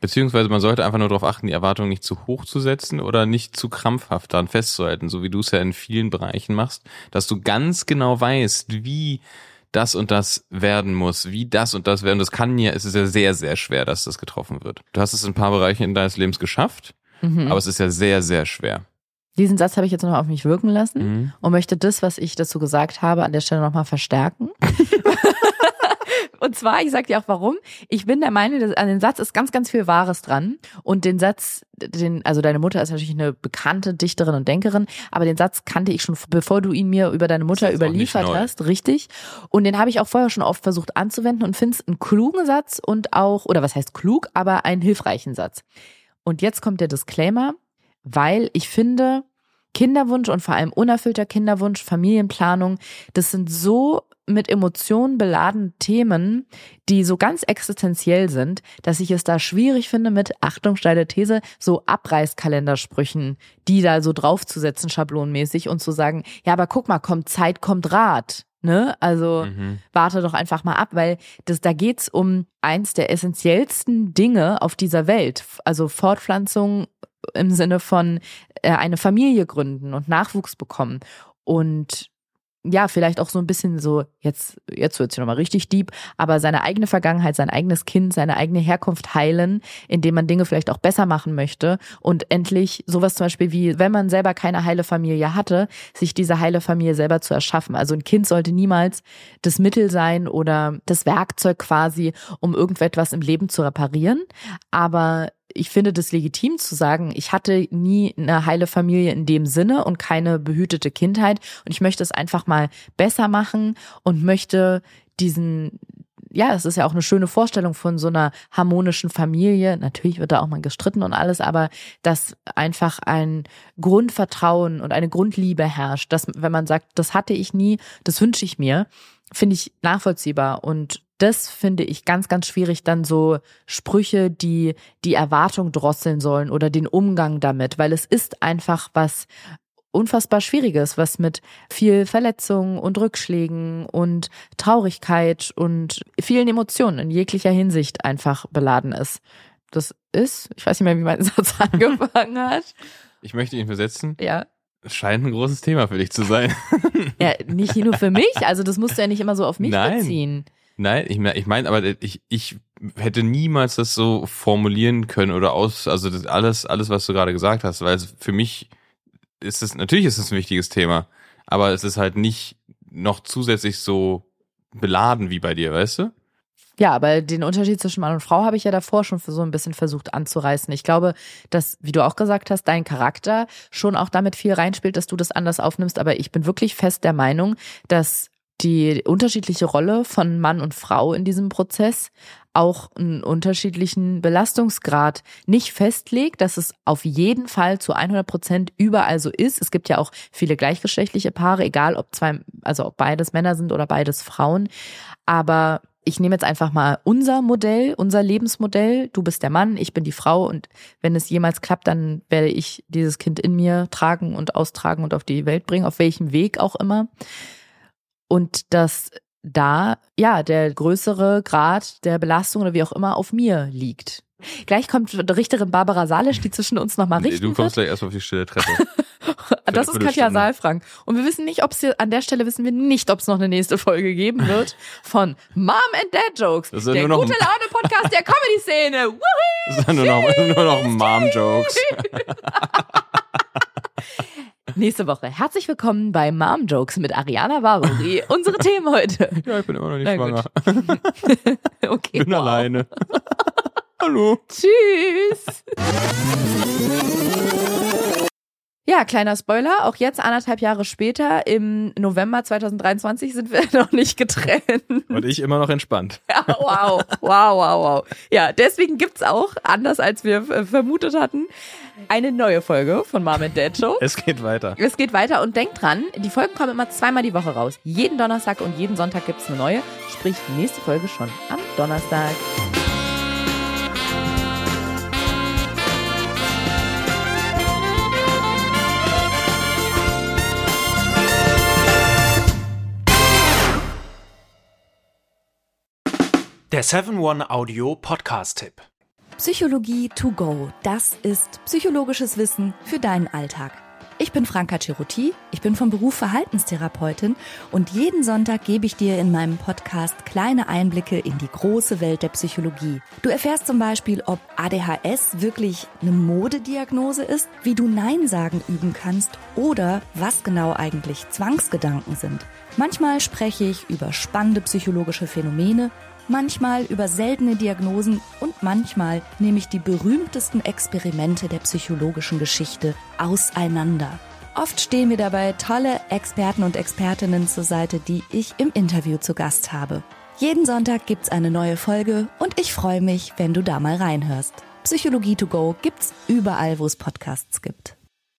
Beziehungsweise man sollte einfach nur darauf achten, die Erwartungen nicht zu hoch zu setzen oder nicht zu krampfhaft daran festzuhalten, so wie du es ja in vielen Bereichen machst, dass du ganz genau weißt, wie das und das werden muss, wie das und das werden. Das kann ja, es ist ja sehr, sehr schwer, dass das getroffen wird. Du hast es in ein paar Bereichen in deines Lebens geschafft, Mhm. aber es ist ja sehr, sehr schwer. Diesen Satz habe ich jetzt noch auf mich wirken lassen. Mhm. und möchte das, was ich dazu gesagt habe, an der Stelle nochmal verstärken. Und zwar, ich sag dir auch warum. Ich bin der Meinung, dass an den Satz ist ganz, ganz viel Wahres dran. Und den Satz, den, also deine Mutter ist natürlich eine bekannte Dichterin und Denkerin, aber den Satz kannte ich schon, bevor du ihn mir über deine Mutter überliefert hast, richtig. Und den habe ich auch vorher schon oft versucht anzuwenden und finde es einen klugen Satz und auch, oder was heißt klug, aber einen hilfreichen Satz. Und jetzt kommt der Disclaimer, weil ich finde, Kinderwunsch und vor allem unerfüllter Kinderwunsch, Familienplanung, das sind so mit Emotionen beladene Themen, die so ganz existenziell sind, dass ich es da schwierig finde, mit, Achtung, steile These, so Abreißkalendersprüchen, die da so draufzusetzen, schablonmäßig und zu sagen, ja, aber guck mal, kommt Zeit, kommt Rat. Ne? Also Mhm. warte doch einfach mal ab, weil das, da geht's um eins der essentiellsten Dinge auf dieser Welt. Also Fortpflanzung im Sinne von äh, eine Familie gründen und Nachwuchs bekommen. Und ja, vielleicht auch so ein bisschen so, jetzt, jetzt wird's ja nochmal richtig deep, aber seine eigene Vergangenheit, sein eigenes Kind, seine eigene Herkunft heilen, indem man Dinge vielleicht auch besser machen möchte und endlich sowas zum Beispiel wie, wenn man selber keine heile Familie hatte, sich diese heile Familie selber zu erschaffen. Also ein Kind sollte niemals das Mittel sein oder das Werkzeug quasi, um irgendetwas im Leben zu reparieren. Aber ich finde das legitim zu sagen, ich hatte nie eine heile Familie in dem Sinne und keine behütete Kindheit und ich möchte es einfach mal besser machen und möchte diesen ja, es ist ja auch eine schöne Vorstellung von so einer harmonischen Familie. Natürlich wird da auch mal gestritten und alles, aber dass einfach ein Grundvertrauen und eine Grundliebe herrscht, dass wenn man sagt, das hatte ich nie, das wünsche ich mir, finde ich nachvollziehbar und das finde ich ganz, ganz schwierig, dann so Sprüche, die die Erwartung drosseln sollen oder den Umgang damit, weil es ist einfach was unfassbar Schwieriges, was mit viel Verletzungen und Rückschlägen und Traurigkeit und vielen Emotionen in jeglicher Hinsicht einfach beladen ist. Das ist, ich weiß nicht mehr, wie mein Satz angefangen hat. Ich möchte ihn versetzen. Ja. Es scheint ein großes Thema für dich zu sein. ja, nicht nur für mich, also das musst du ja nicht immer so auf mich Nein. beziehen. Nein, ich meine, ich mein, aber ich, ich hätte niemals das so formulieren können oder aus, also das alles, alles, was du gerade gesagt hast, weil es für mich ist es, natürlich ist es ein wichtiges Thema, aber es ist halt nicht noch zusätzlich so beladen wie bei dir, weißt du? Ja, aber den Unterschied zwischen Mann und Frau habe ich ja davor schon so ein bisschen versucht anzureißen. Ich glaube, dass, wie du auch gesagt hast, dein Charakter schon auch damit viel reinspielt, dass du das anders aufnimmst. Aber ich bin wirklich fest der Meinung, dass die unterschiedliche Rolle von Mann und Frau in diesem Prozess auch einen unterschiedlichen Belastungsgrad nicht festlegt, dass es auf jeden Fall zu 100 Prozent überall so ist. Es gibt ja auch viele gleichgeschlechtliche Paare, egal ob zwei, also ob beides Männer sind oder beides Frauen. Aber ich nehme jetzt einfach mal unser Modell, unser Lebensmodell. Du bist der Mann, ich bin die Frau und wenn es jemals klappt, dann werde ich dieses Kind in mir tragen und austragen und auf die Welt bringen, auf welchem Weg auch immer. Und dass da, ja, der größere Grad der Belastung oder wie auch immer auf mir liegt. Gleich kommt Richterin Barbara Salisch, die zwischen uns nochmal Nee, richten du kommst gleich erstmal auf die stille Treppe. Das ist Katja. Saalfrank. Und wir wissen nicht, ob es hier, an der Stelle wissen wir nicht, ob es noch eine nächste Folge geben wird von Mom and Dad Jokes. Das ist der nur noch- gute Laune Podcast der Comedy-Szene. Woohoo! Das sind nur noch, nur noch Mom-Jokes. Nächste Woche. Herzlich willkommen bei Mom Jokes mit Ariana Baruri. Unsere Themen heute. Ja, ich bin immer noch nicht Na schwanger. Okay. bin wow. alleine. Hallo. Tschüss. Ja, kleiner Spoiler. Auch jetzt, anderthalb Jahre später, im November 2023, sind wir noch nicht getrennt. Und ich immer noch entspannt. Ja, wow, wow, wow, wow. Ja, deswegen gibt's auch, anders als wir vermutet hatten, eine neue Folge von Mom and Dad Show. Es geht weiter. Es geht weiter und denkt dran, die Folgen kommen immer zweimal die Woche raus. Jeden Donnerstag und jeden Sonntag gibt's eine neue. Sprich, die nächste Folge schon am Donnerstag. Der 7-One-Audio-Podcast-Tipp. Psychologie to go. Das ist psychologisches Wissen für deinen Alltag. Ich bin Franka Ceruti, ich bin vom Beruf Verhaltenstherapeutin und jeden Sonntag gebe ich dir in meinem Podcast kleine Einblicke in die große Welt der Psychologie. Du erfährst zum Beispiel, ob ADHS wirklich eine Modediagnose ist, wie du Nein sagen üben kannst oder was genau eigentlich Zwangsgedanken sind. Manchmal spreche ich über spannende psychologische Phänomene manchmal über seltene Diagnosen und manchmal nehme ich die berühmtesten Experimente der psychologischen Geschichte auseinander. Oft stehen mir dabei tolle Experten und Expertinnen zur Seite, die ich im Interview zu Gast habe. Jeden Sonntag gibt's eine neue Folge und ich freue mich, wenn du da mal reinhörst. Psychologie to go gibt's überall, wo es Podcasts gibt.